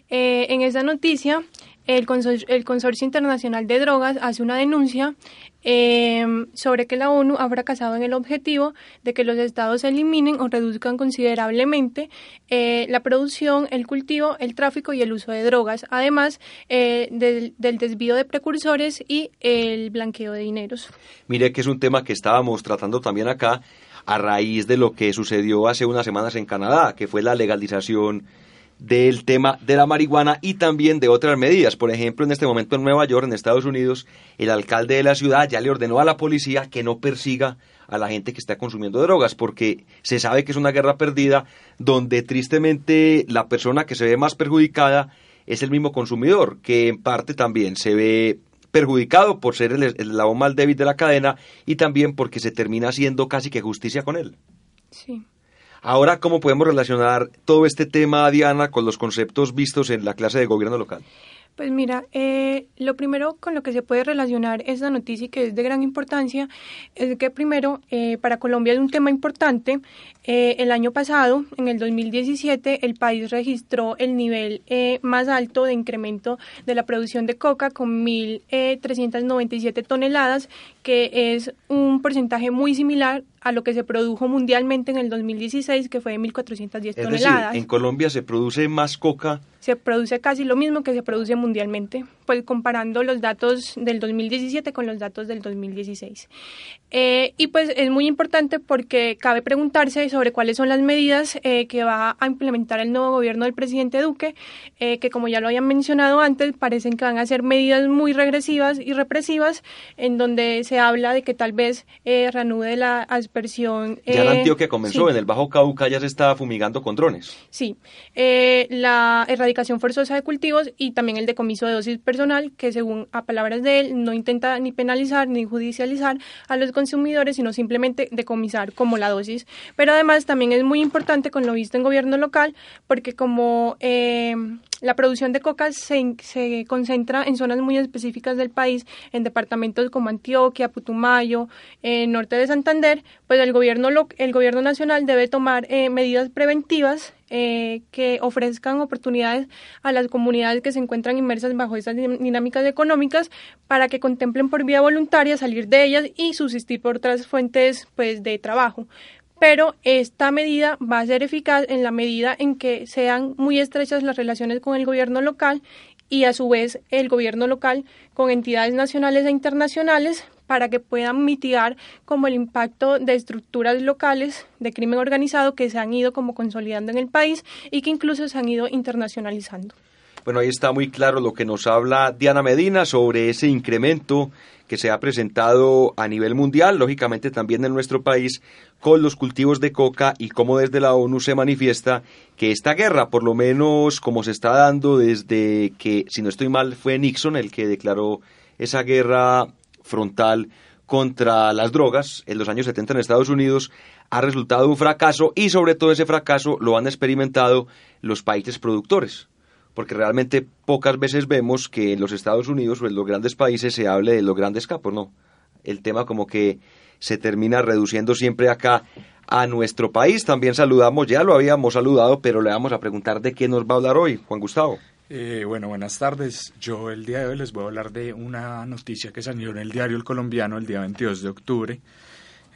Eh, en esa noticia, el, consor- el Consorcio Internacional de Drogas hace una denuncia eh, sobre que la ONU ha fracasado en el objetivo de que los estados eliminen o reduzcan considerablemente eh, la producción, el cultivo, el tráfico y el uso de drogas, además eh, del, del desvío de precursores y el blanqueo de dineros. Mire que es un tema que estábamos tratando también acá a raíz de lo que sucedió hace unas semanas en Canadá, que fue la legalización del tema de la marihuana y también de otras medidas. Por ejemplo, en este momento en Nueva York, en Estados Unidos, el alcalde de la ciudad ya le ordenó a la policía que no persiga a la gente que está consumiendo drogas, porque se sabe que es una guerra perdida donde tristemente la persona que se ve más perjudicada es el mismo consumidor, que en parte también se ve perjudicado por ser el, eslabón más débil de la cadena y también porque se termina haciendo casi que justicia con él. Sí. Ahora, ¿cómo podemos relacionar todo este tema, Diana, con los conceptos vistos en la clase de gobierno local? Pues mira, eh, lo primero con lo que se puede relacionar esta noticia y que es de gran importancia es que primero eh, para Colombia es un tema importante. Eh, el año pasado, en el 2017, el país registró el nivel eh, más alto de incremento de la producción de coca con 1.397 toneladas, que es un porcentaje muy similar a lo que se produjo mundialmente en el 2016, que fue de 1.410 Es toneladas. decir, en Colombia se produce más coca se produce casi lo mismo que se produce mundialmente, pues comparando los datos del 2017 con los datos del 2016. Eh, y pues es muy importante porque cabe preguntarse sobre cuáles son las medidas eh, que va a implementar el nuevo gobierno del presidente Duque, eh, que como ya lo habían mencionado antes, parecen que van a ser medidas muy regresivas y represivas, en donde se habla de que tal vez eh, reanude la aspersión. Ya en Antioquia comenzó, sí. en el Bajo Cauca ya se está fumigando con drones. Sí, la erradicación forzosa de cultivos y también el decomiso de dosis personal que según a palabras de él no intenta ni penalizar ni judicializar a los consumidores, sino simplemente decomisar como la dosis. Pero además también es muy importante con lo visto en gobierno local porque como eh, la producción de coca se, se, concentra en zonas muy específicas del país, en departamentos como Antioquia, Putumayo, eh, norte de Santander, pues el gobierno, el gobierno nacional debe tomar eh, medidas preventivas eh, que ofrezcan oportunidades a las comunidades que se encuentran inmersas bajo estas dinámicas económicas para que contemplen por vía voluntaria salir de ellas y subsistir por otras fuentes pues, de trabajo pero esta medida va a ser eficaz en la medida en que sean muy estrechas las relaciones con el gobierno local y a su vez el gobierno local con entidades nacionales e internacionales para que puedan mitigar como el impacto de estructuras locales de crimen organizado que se han ido como consolidando en el país y que incluso se han ido internacionalizando. Bueno, ahí está muy claro lo que nos habla Diana Medina sobre ese incremento que se ha presentado a nivel mundial, lógicamente también en nuestro país, con los cultivos de coca y cómo desde la ONU se manifiesta que esta guerra, por lo menos como se está dando desde que, si no estoy mal, fue Nixon el que declaró esa guerra frontal contra las drogas en los años 70 en Estados Unidos, ha resultado un fracaso y sobre todo ese fracaso lo han experimentado los países productores porque realmente pocas veces vemos que en los Estados Unidos o en los grandes países se hable de los grandes capos, ¿no? El tema como que se termina reduciendo siempre acá a nuestro país. También saludamos, ya lo habíamos saludado, pero le vamos a preguntar de qué nos va a hablar hoy, Juan Gustavo. Eh, bueno, buenas tardes. Yo el día de hoy les voy a hablar de una noticia que salió en el diario El Colombiano el día 22 de octubre,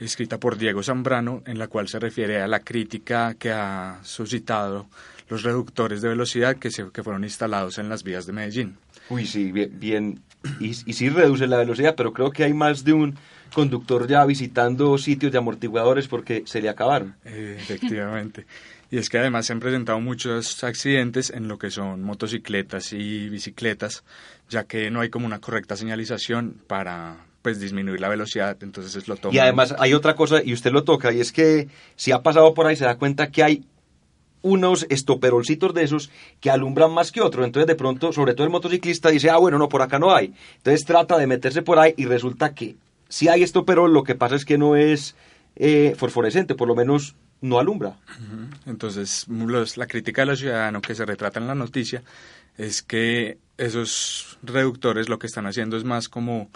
escrita por Diego Zambrano, en la cual se refiere a la crítica que ha suscitado los reductores de velocidad que, se, que fueron instalados en las vías de Medellín. Uy, sí, bien, y, y sí reduce la velocidad, pero creo que hay más de un conductor ya visitando sitios de amortiguadores porque se le acabaron. Eh, efectivamente. Y es que además se han presentado muchos accidentes en lo que son motocicletas y bicicletas, ya que no hay como una correcta señalización para pues disminuir la velocidad, entonces lo toman. Y además hay otra cosa, y usted lo toca, y es que si ha pasado por ahí se da cuenta que hay unos estoperolcitos de esos que alumbran más que otros. Entonces, de pronto, sobre todo el motociclista dice, ah, bueno, no, por acá no hay. Entonces trata de meterse por ahí y resulta que si hay estoperol, lo que pasa es que no es eh, fosforescente, por lo menos no alumbra. Entonces, la crítica de los ciudadanos que se retrata en la noticia es que esos reductores lo que están haciendo es más como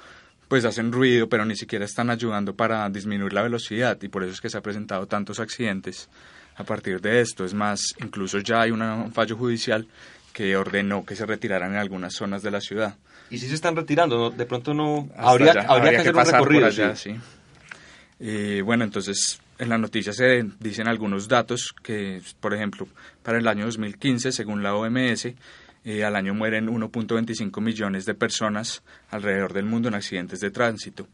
pues hacen ruido, pero ni siquiera están ayudando para disminuir la velocidad y por eso es que se han presentado tantos accidentes a partir de esto. Es más, incluso ya hay un fallo judicial que ordenó que se retiraran en algunas zonas de la ciudad. ¿Y si se están retirando? De pronto no... Habría, habría, que, hacer un recorrido. Allá, sí. Eh, bueno, entonces en la noticia se dicen algunos datos que, por ejemplo, para el año 2015, según la OMS, eh, al año mueren 1.25 millones de personas alrededor del mundo en accidentes de tránsito.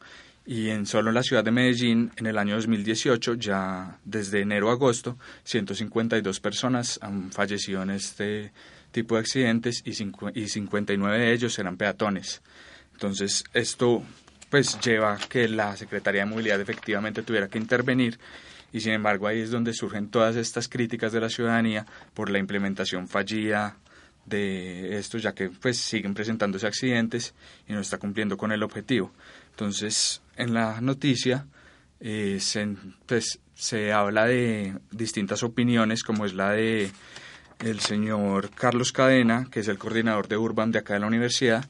Y en solo la ciudad de Medellín, en el año 2018, ya desde enero a agosto, 152 personas han fallecido en este tipo de accidentes y, y 59 de ellos eran peatones. Entonces, esto pues lleva a que la Secretaría de Movilidad efectivamente tuviera que intervenir y sin embargo ahí es donde surgen todas estas críticas de la ciudadanía por la implementación fallida de esto, ya que pues siguen presentándose accidentes y no está cumpliendo con el objetivo. Entonces, en la noticia eh, se, pues, se habla de distintas opiniones, como es la de el señor Carlos Cadena, que es el coordinador de Urban de acá de la universidad,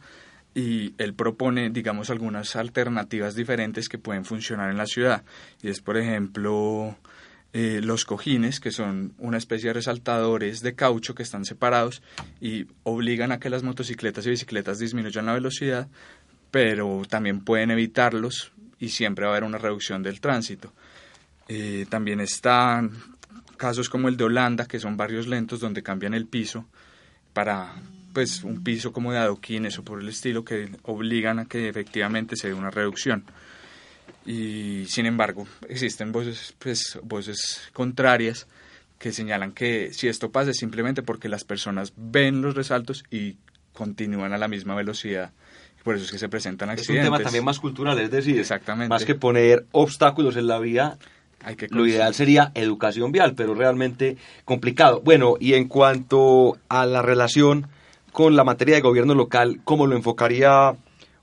y él propone, digamos, algunas alternativas diferentes que pueden funcionar en la ciudad. Y es, por ejemplo, eh, los cojines, que son una especie de resaltadores de caucho que están separados y obligan a que las motocicletas y bicicletas disminuyan la velocidad, pero también pueden evitarlos y siempre va a haber una reducción del tránsito. Eh, también están casos como el de Holanda, que son barrios lentos donde cambian el piso para pues un piso como de adoquines o por el estilo que obligan a que efectivamente se dé una reducción. Y sin embargo, existen voces, pues, voces contrarias que señalan que si esto pasa es simplemente porque las personas ven los resaltos y continúan a la misma velocidad por eso es que se presentan accidentes. Es un tema también más cultural, es decir, Exactamente. más que poner obstáculos en la vía, Hay que lo ideal sería educación vial, pero realmente complicado. Bueno, y en cuanto a la relación con la materia de gobierno local, ¿cómo lo enfocaría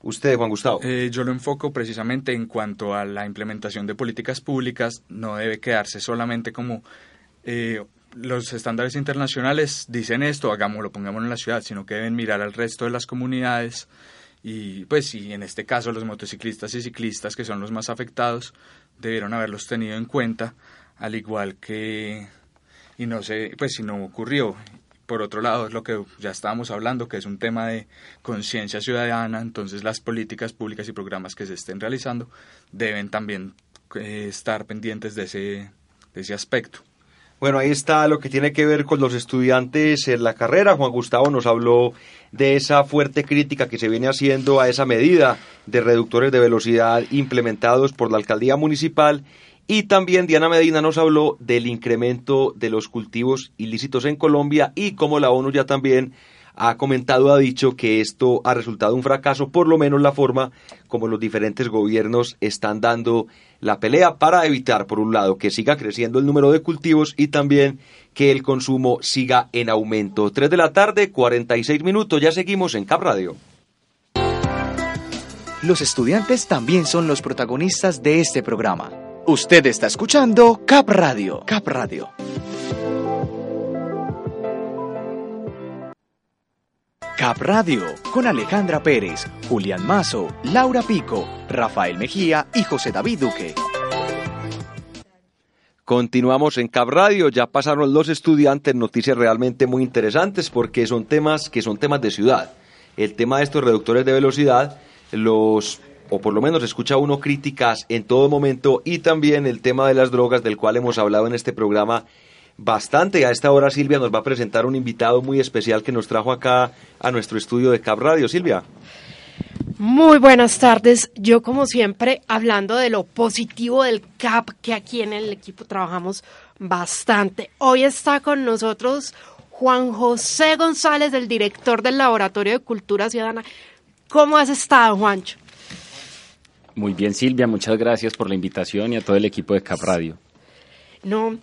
usted, Juan Gustavo? Eh, yo lo enfoco precisamente en cuanto a la implementación de políticas públicas, no debe quedarse solamente como eh, los estándares internacionales dicen esto, hagámoslo, pongámoslo en la ciudad, sino que deben mirar al resto de las comunidades y pues y en este caso los motociclistas y ciclistas que son los más afectados debieron haberlos tenido en cuenta al igual que y no sé pues si no ocurrió por otro lado es lo que ya estábamos hablando que es un tema de conciencia ciudadana entonces las políticas públicas y programas que se estén realizando deben también eh, estar pendientes de ese de ese aspecto bueno, ahí está lo que tiene que ver con los estudiantes en la carrera. Juan Gustavo nos habló de esa fuerte crítica que se viene haciendo a esa medida de reductores de velocidad implementados por la alcaldía municipal. Y también Diana Medina nos habló del incremento de los cultivos ilícitos en Colombia y cómo la ONU ya también ha comentado, ha dicho que esto ha resultado un fracaso, por lo menos la forma como los diferentes gobiernos están dando la pelea para evitar, por un lado, que siga creciendo el número de cultivos y también que el consumo siga en aumento. 3 de la tarde, 46 minutos, ya seguimos en Cap Radio. Los estudiantes también son los protagonistas de este programa. Usted está escuchando Cap Radio. Cap Radio. Cap Radio con Alejandra Pérez, Julián Mazo, Laura Pico, Rafael Mejía y José David Duque. Continuamos en Cap Radio, ya pasaron los estudiantes noticias realmente muy interesantes porque son temas que son temas de ciudad. El tema de estos reductores de velocidad, los o por lo menos escucha uno críticas en todo momento y también el tema de las drogas del cual hemos hablado en este programa bastante. A esta hora Silvia nos va a presentar un invitado muy especial que nos trajo acá a nuestro estudio de Cap Radio. Silvia. Muy buenas tardes. Yo como siempre hablando de lo positivo del CAP, que aquí en el equipo trabajamos bastante. Hoy está con nosotros Juan José González, el director del Laboratorio de Cultura Ciudadana. ¿Cómo has estado, Juancho? Muy bien, Silvia. Muchas gracias por la invitación y a todo el equipo de Cap Radio. No,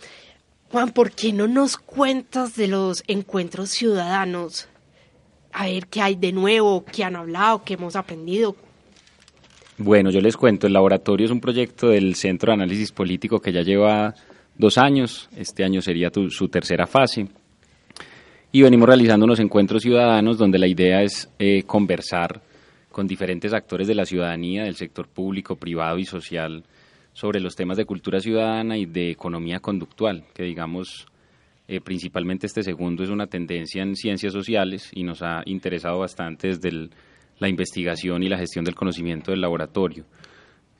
Juan, ¿por qué no nos cuentas de los encuentros ciudadanos? A ver qué hay de nuevo, qué han hablado, qué hemos aprendido. Bueno, yo les cuento, el laboratorio es un proyecto del Centro de Análisis Político que ya lleva dos años, este año sería su tercera fase, y venimos realizando unos encuentros ciudadanos donde la idea es eh, conversar con diferentes actores de la ciudadanía, del sector público, privado y social, sobre los temas de cultura ciudadana y de economía conductual, que digamos, eh, principalmente este segundo es una tendencia en ciencias sociales y nos ha interesado bastante desde la investigación y la gestión del conocimiento del laboratorio.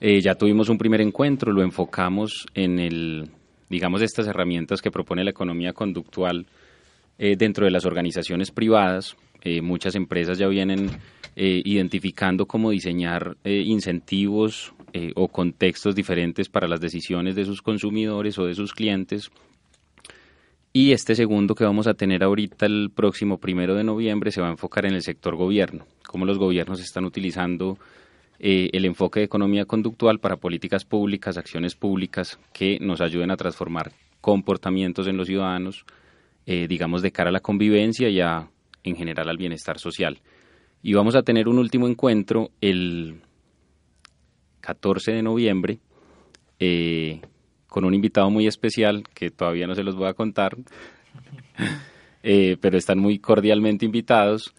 Eh, ya tuvimos un primer encuentro, lo enfocamos en el, digamos, estas herramientas que propone la economía conductual eh, dentro de las organizaciones privadas. muchas empresas ya vienen identificando cómo diseñar incentivos eh, o contextos diferentes para las decisiones de sus consumidores o de sus clientes. Y este segundo que vamos a tener ahorita el próximo primero de noviembre se va a enfocar en el sector gobierno, cómo los gobiernos están utilizando eh, el enfoque de economía conductual para políticas públicas, acciones públicas que nos ayuden a transformar comportamientos en los ciudadanos, eh, digamos, de cara a la convivencia y a, en general al bienestar social. Y vamos a tener un último encuentro el 14 de noviembre, eh, con un invitado muy especial que todavía no se los voy a contar, eh, pero están muy cordialmente invitados,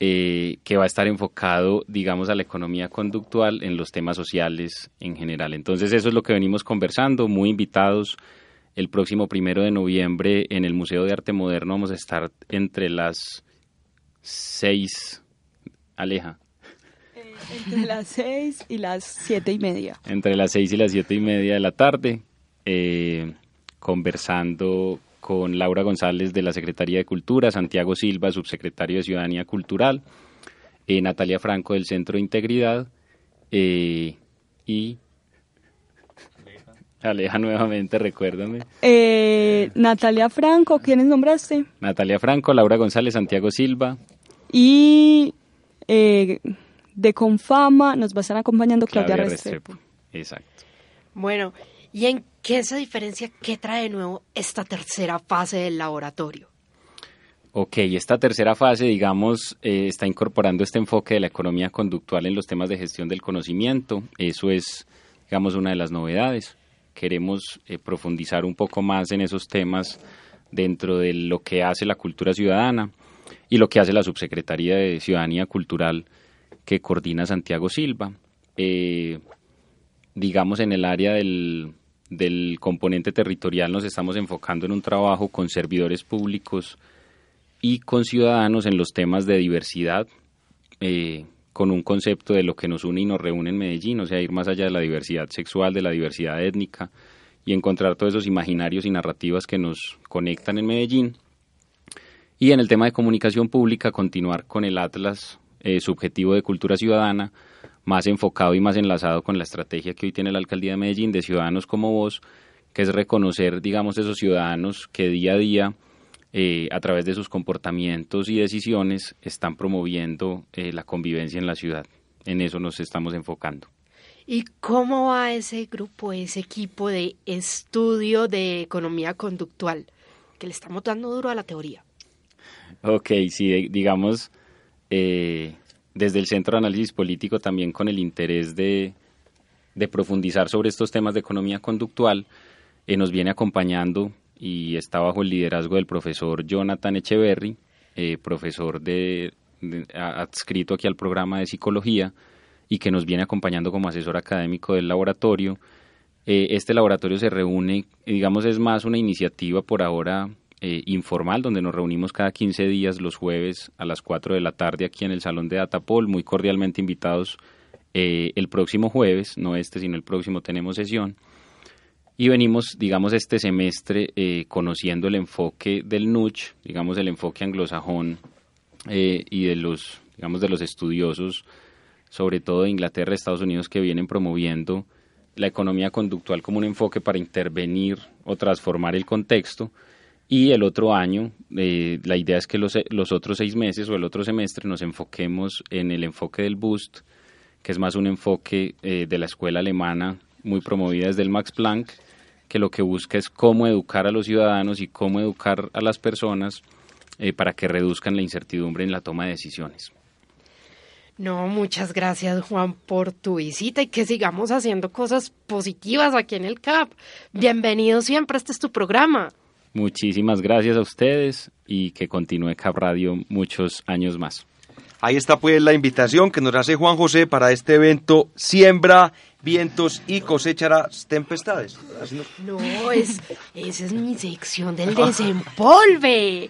eh, que va a estar enfocado, digamos, a la economía conductual en los temas sociales en general. Entonces eso es lo que venimos conversando, muy invitados. El próximo primero de noviembre en el Museo de Arte Moderno vamos a estar entre las seis, Aleja, entre las seis y las siete y media. Entre las seis y las siete y media de la tarde, eh, conversando con Laura González de la Secretaría de Cultura, Santiago Silva, subsecretario de Ciudadanía Cultural, eh, Natalia Franco del Centro de Integridad eh, y Aleja nuevamente, recuérdame. Natalia Franco, ¿quiénes nombraste? Natalia Franco, Laura González, Santiago Silva. Y de Confama nos va a estar acompañando Claudia, Restrepo. Exacto. Bueno, ¿y en qué se diferencia, qué trae de nuevo esta tercera fase del laboratorio? Ok, esta tercera fase, digamos, eh, está incorporando este enfoque de la economía conductual en los temas de gestión del conocimiento. Eso es, digamos, una de las novedades. Queremos eh, profundizar un poco más en esos temas dentro de lo que hace la cultura ciudadana y lo que hace la Subsecretaría de Ciudadanía Cultural que coordina Santiago Silva. Eh, digamos, en el área del, del componente territorial nos estamos enfocando en un trabajo con servidores públicos, y con ciudadanos en los temas de diversidad, eh, con un concepto de lo que nos une y nos reúne en Medellín, o sea, ir más allá de la diversidad sexual, de la diversidad étnica y encontrar todos esos imaginarios y narrativas que nos conectan en Medellín. Y en el tema de comunicación pública, continuar con el Atlas eh, subjetivo de cultura ciudadana, más enfocado y más enlazado con la estrategia que hoy tiene la alcaldía de Medellín de ciudadanos como vos, que es reconocer, digamos, esos ciudadanos que día a día eh, a través de sus comportamientos y decisiones, están promoviendo eh, la convivencia en la ciudad. En eso nos estamos enfocando. ¿Y cómo va ese grupo, ese equipo de estudio de economía conductual? Que le estamos dando duro a la teoría. Ok, sí, digamos, eh, desde el Centro de Análisis Político también con el interés de, profundizar sobre estos temas de economía conductual, nos viene acompañando y está bajo el liderazgo del profesor Jonathan Echeverry, eh, profesor adscrito aquí al programa de psicología y que nos viene acompañando como asesor académico del laboratorio. Eh, este laboratorio se reúne, digamos, es más una iniciativa por ahora eh, informal, donde nos reunimos cada 15 días los jueves a las 4 de la tarde aquí en el Salón de Datapol, muy cordialmente invitados el próximo jueves, no este, sino el próximo tenemos sesión y venimos, digamos, este semestre eh, conociendo el enfoque del NUCH, digamos, el enfoque anglosajón eh, y de los, digamos, de los estudiosos, sobre todo de Inglaterra Estados Unidos, que vienen promoviendo la economía conductual como un enfoque para intervenir o transformar el contexto. Y el otro año, eh, la idea es que los, los otros seis meses o el otro semestre nos enfoquemos en el enfoque del Boost, que es más un enfoque de la escuela alemana muy promovida desde el Max Planck, que lo que busca es cómo educar a los ciudadanos y cómo educar a las personas eh, para que reduzcan la incertidumbre en la toma de decisiones. No, muchas gracias Juan por tu visita y que sigamos haciendo cosas positivas aquí en el CAP. Bienvenido siempre, este es tu programa. Muchísimas gracias a ustedes y que continúe CAP Radio muchos años más. Ahí está pues la invitación que nos hace Juan José para este evento Siembra vientos y cosecharás tempestades. No, es, esa es mi sección del desempolve.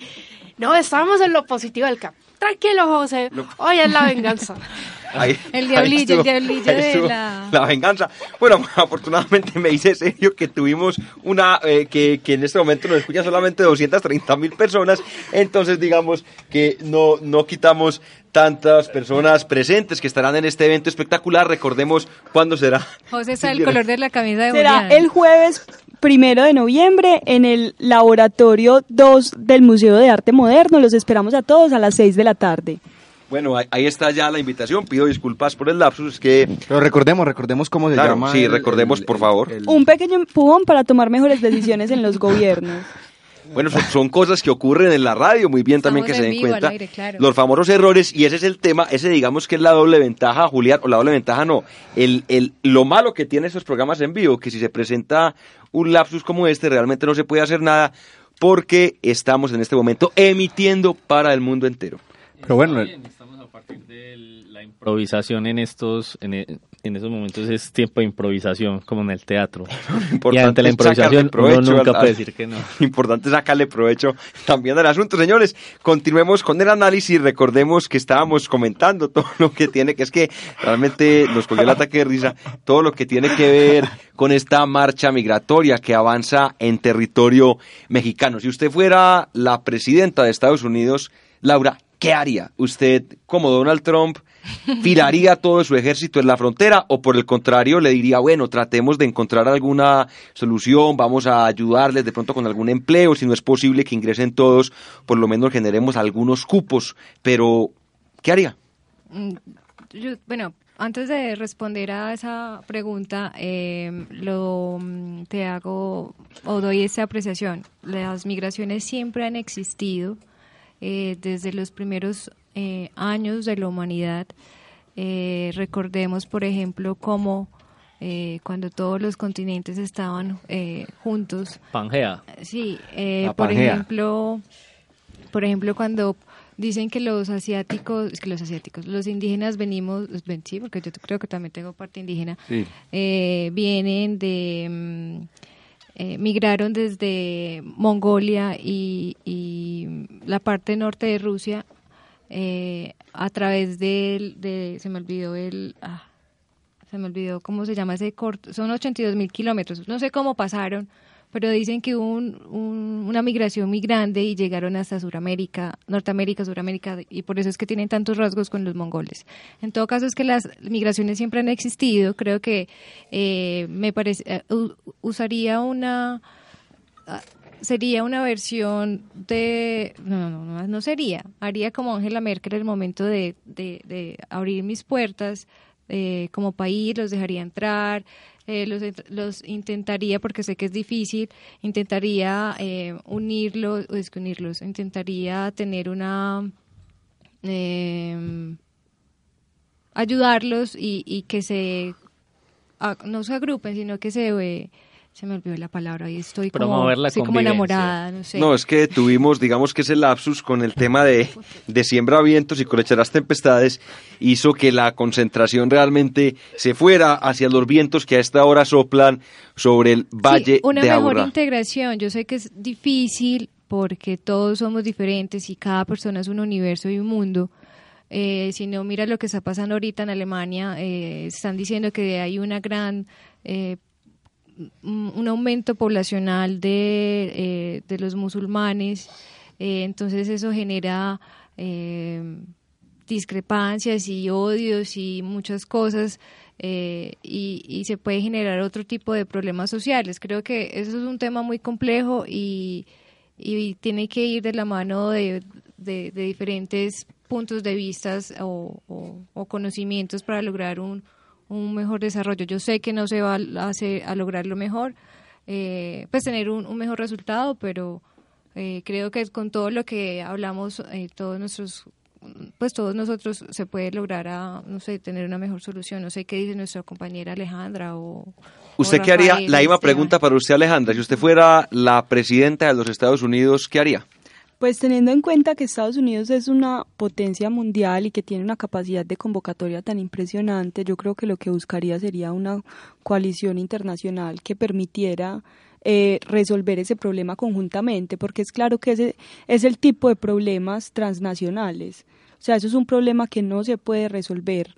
No, estamos en lo positivo del cap. Tranquilo, José. Hoy es la venganza. el diablillo, el diablillo de la... La venganza. Bueno, afortunadamente me dice serio que tuvimos una, eh, que, que, en este momento nos escucha solamente 230 mil personas, entonces digamos que no, no quitamos tantas personas presentes que estarán en este evento espectacular. Recordemos cuándo será. José está el color de la camisa de Será el jueves primero de noviembre en el laboratorio 2 del Museo de Arte Moderno. Los esperamos a todos a las 6 de la tarde. Bueno, ahí está ya la invitación. Pido disculpas por el lapsus. que Pero recordemos, recordemos cómo se llama. Sí, recordemos, por favor. Un pequeño empujón para tomar mejores decisiones en los gobiernos. Bueno, son, cosas que ocurren en la radio, muy bien también que se den cuenta. Los famosos errores, y ese es el tema, ese digamos que es la doble ventaja, Julián, o la doble ventaja no. El, el, lo malo que tienen esos programas en vivo, que si se presenta un lapsus como este, realmente no se puede hacer nada, porque estamos en este momento emitiendo para el mundo entero. Pero bueno, estamos a partir de la improvisación en estos, en, en esos momentos es tiempo de improvisación, como en el teatro. y ante la improvisación uno nunca puede decir que no. Importante sacarle provecho también al asunto. Señores, continuemos con el análisis. Recordemos que estábamos comentando todo lo que tiene, que es que realmente nos cogió el ataque de risa, todo lo que tiene que ver con esta marcha migratoria que avanza en territorio mexicano. Si usted fuera la presidenta de Estados Unidos, Laura, ¿qué haría usted como Donald Trump? ¿Filaría todo su ejército en la frontera o por el contrario le diría, bueno, tratemos de encontrar alguna solución, vamos a ayudarles de pronto con algún empleo, si no es posible que ingresen todos, por lo menos generemos algunos cupos, pero ¿qué haría? Mm, bueno, antes de responder a esa pregunta, eh, lo, mm, te hago o doy esta apreciación. Las migraciones siempre han existido eh, desde los primeros eh, años de la humanidad. Eh, recordemos, por ejemplo, cómo eh, cuando todos los continentes estaban eh, juntos. Pangea. Sí, eh, La por Pangea. ejemplo, por ejemplo, cuando dicen que los asiáticos, que los asiáticos, los indígenas venimos, ven, sí, porque yo creo que también tengo parte indígena, Sí. eh, vienen de, mm, eh, migraron desde Mongolia y, y la parte norte de Rusia eh, a través del, de, se me olvidó el, ah, se me olvidó cómo se llama ese corto, son 82 mil kilómetros, no sé cómo pasaron, pero dicen que hubo un- un- una migración muy grande y llegaron hasta Sudamérica, Norteamérica, Sudamérica, y por eso es que tienen tantos rasgos con los mongoles. En todo caso es que las migraciones siempre han existido, creo que eh, me parece, eh, u- usaría una, ah, sería una versión de, no, no, no, no sería, haría como Angela Merkel el momento de, de, abrir mis puertas eh, como país, los dejaría entrar, eh, los, los intentaría, porque sé que es difícil, intentaría eh, unirlos, o es que unirlos, intentaría tener una... eh, ayudarlos y, y que se no se agrupen sino que se eh, se me olvidó la palabra y estoy como, estoy enamorada no sé No, es que tuvimos, digamos que ese lapsus con el tema de, de siembra vientos y colecharás las tempestades hizo que la concentración realmente se fuera hacia los vientos que a esta hora soplan sobre el valle Sí, una de mejor integración. Yo sé que es difícil porque todos somos diferentes y cada persona es un universo y un mundo. Eh, si no, mira lo que está pasando ahorita en Alemania. eh, están diciendo que hay una gran eh, un aumento poblacional de, eh, de los musulmanes. eh, entonces eso genera eh, discrepancias y odios y muchas cosas y, y se puede generar otro tipo de problemas sociales. Creo que eso es un tema muy complejo y, y tiene que ir de la mano de, de- diferentes puntos de vista o, o- o conocimientos para lograr un, un mejor desarrollo. Yo sé que no se va a, hacer- a lograr lo mejor, eh, pues tener un, un mejor resultado, pero eh, creo que con todo lo que hablamos, eh, todos nuestros pues todos nosotros se puede lograr a, no sé, tener una mejor solución. No sé qué dice nuestra compañera Alejandra o... ¿Usted o qué haría? La misma pregunta para usted, Alejandra. Si usted fuera la presidenta de los Estados Unidos, ¿qué haría? Pues teniendo en cuenta que Estados Unidos es una potencia mundial y que tiene una capacidad de convocatoria tan impresionante, yo creo que lo que buscaría sería una coalición internacional que permitiera eh, resolver ese problema conjuntamente, porque es claro que ese es el tipo de problemas transnacionales. O sea, eso es un problema que no se puede resolver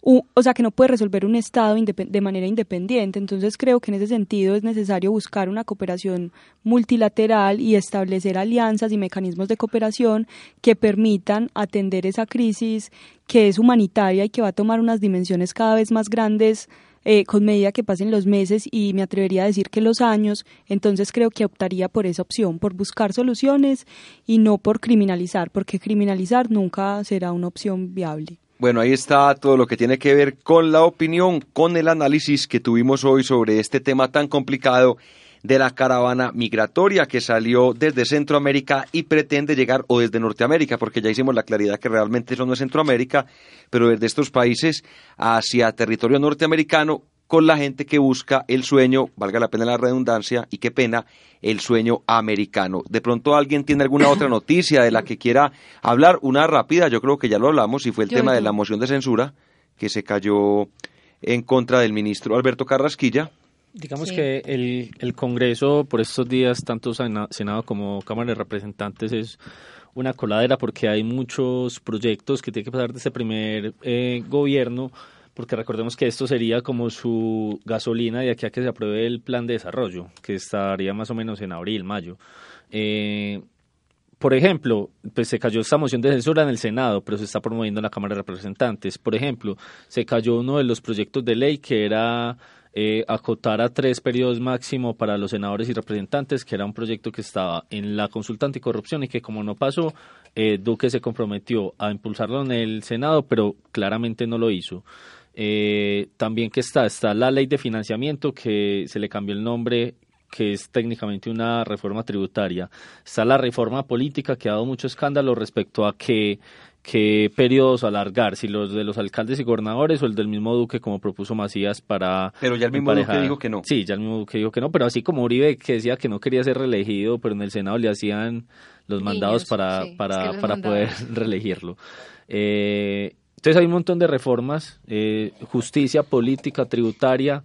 o sea, que no puede resolver un Estado de manera independiente. Entonces creo que en ese sentido es necesario buscar una cooperación multilateral y establecer alianzas y mecanismos de cooperación que permitan atender esa crisis que es humanitaria y que va a tomar unas dimensiones cada vez más grandes eh, con medida que pasen los meses y me atrevería a decir que los años, entonces creo que optaría por esa opción, por buscar soluciones y no por criminalizar, porque criminalizar nunca será una opción viable. Bueno, ahí está todo lo que tiene que ver con la opinión, con el análisis que tuvimos hoy sobre este tema tan complicado de la caravana migratoria que salió desde Centroamérica y pretende llegar o desde Norteamérica, porque ya hicimos la claridad que realmente eso no es Centroamérica, pero desde estos países hacia territorio norteamericano con la gente que busca el sueño, valga la pena la redundancia, y qué pena, el sueño americano. De pronto alguien tiene alguna otra noticia de la que quiera hablar, una rápida, yo creo que ya lo hablamos, y fue el Yo, tema de la moción de censura que se cayó en contra del ministro Alberto Carrasquilla. Digamos Sí. que el, el Congreso por estos días, tanto Sena- Senado como Cámara de Representantes, es una coladera porque hay muchos proyectos que tienen que pasar de este primer eh, gobierno, porque recordemos que esto sería como su gasolina de aquí a que se apruebe el plan de desarrollo, que estaría más o menos en abril, mayo. Eh, por ejemplo, pues se cayó esta moción de censura en el Senado, pero se está promoviendo en la Cámara de Representantes. Por ejemplo, se cayó uno de los proyectos de ley que era eh, acotar a tres periodos máximo para los senadores y representantes, que era un proyecto que estaba en la consulta anticorrupción y que como no pasó, eh, Duque se comprometió a impulsarlo en el Senado, pero claramente no lo hizo. Eh, también que está, está la ley de financiamiento que se le cambió el nombre que es técnicamente una reforma tributaria. Está la reforma política que ha dado mucho escándalo respecto a que qué periodos alargar, si los de los alcaldes y gobernadores o el del mismo Duque como propuso Macías para... Pero ya el mismo Duque dijo que no. Sí, ya el mismo Duque dijo que no, pero así como Uribe que decía que no quería ser reelegido, pero en el Senado le hacían los mandados para, para, para poder reelegirlo. Eh, entonces hay un montón de reformas, eh, justicia, política, tributaria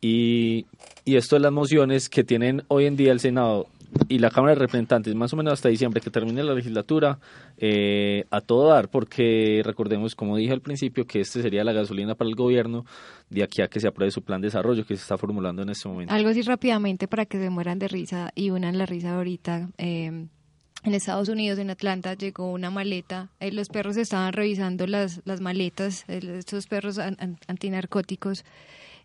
y, y esto de las mociones que tienen hoy en día el Senado y la Cámara de Representantes, más o menos hasta diciembre que termine la legislatura, eh, a todo dar, porque recordemos, como dije al principio, que este sería la gasolina para el gobierno de aquí a que se apruebe su plan de desarrollo que se está formulando en este momento. Algo así rápidamente para que se mueran de risa y unan la risa ahorita. Eh, en Estados Unidos, en Atlanta, llegó una maleta. Eh, los perros estaban revisando las, las maletas, estos perros antinarcóticos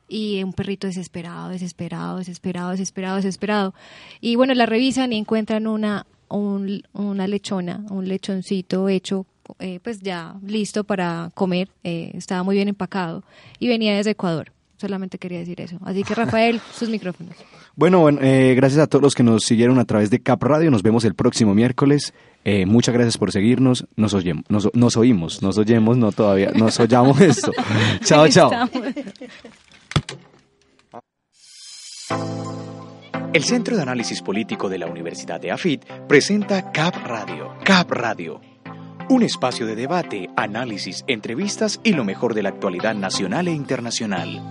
y un perrito desesperado, desesperado, desesperado, desesperado, desesperado. Y bueno, la revisan y encuentran una, una lechona, un lechoncito hecho, eh, pues ya listo para comer, eh, estaba muy bien empacado y venía desde Ecuador. Solamente quería decir eso. Así que Rafael, sus micrófonos. Bueno, eh, gracias a todos los que nos siguieron a través de Cap Radio. Nos vemos el próximo miércoles. muchas gracias por seguirnos. Nos, oyemos, nos, nos oímos, nos oyemos, no todavía, nos oyamos esto. chao, chao. El Centro de Análisis Político de la Universidad de AFIT presenta CAP Radio. CAP Radio. Un espacio de debate, análisis, entrevistas y lo mejor de la actualidad nacional e internacional.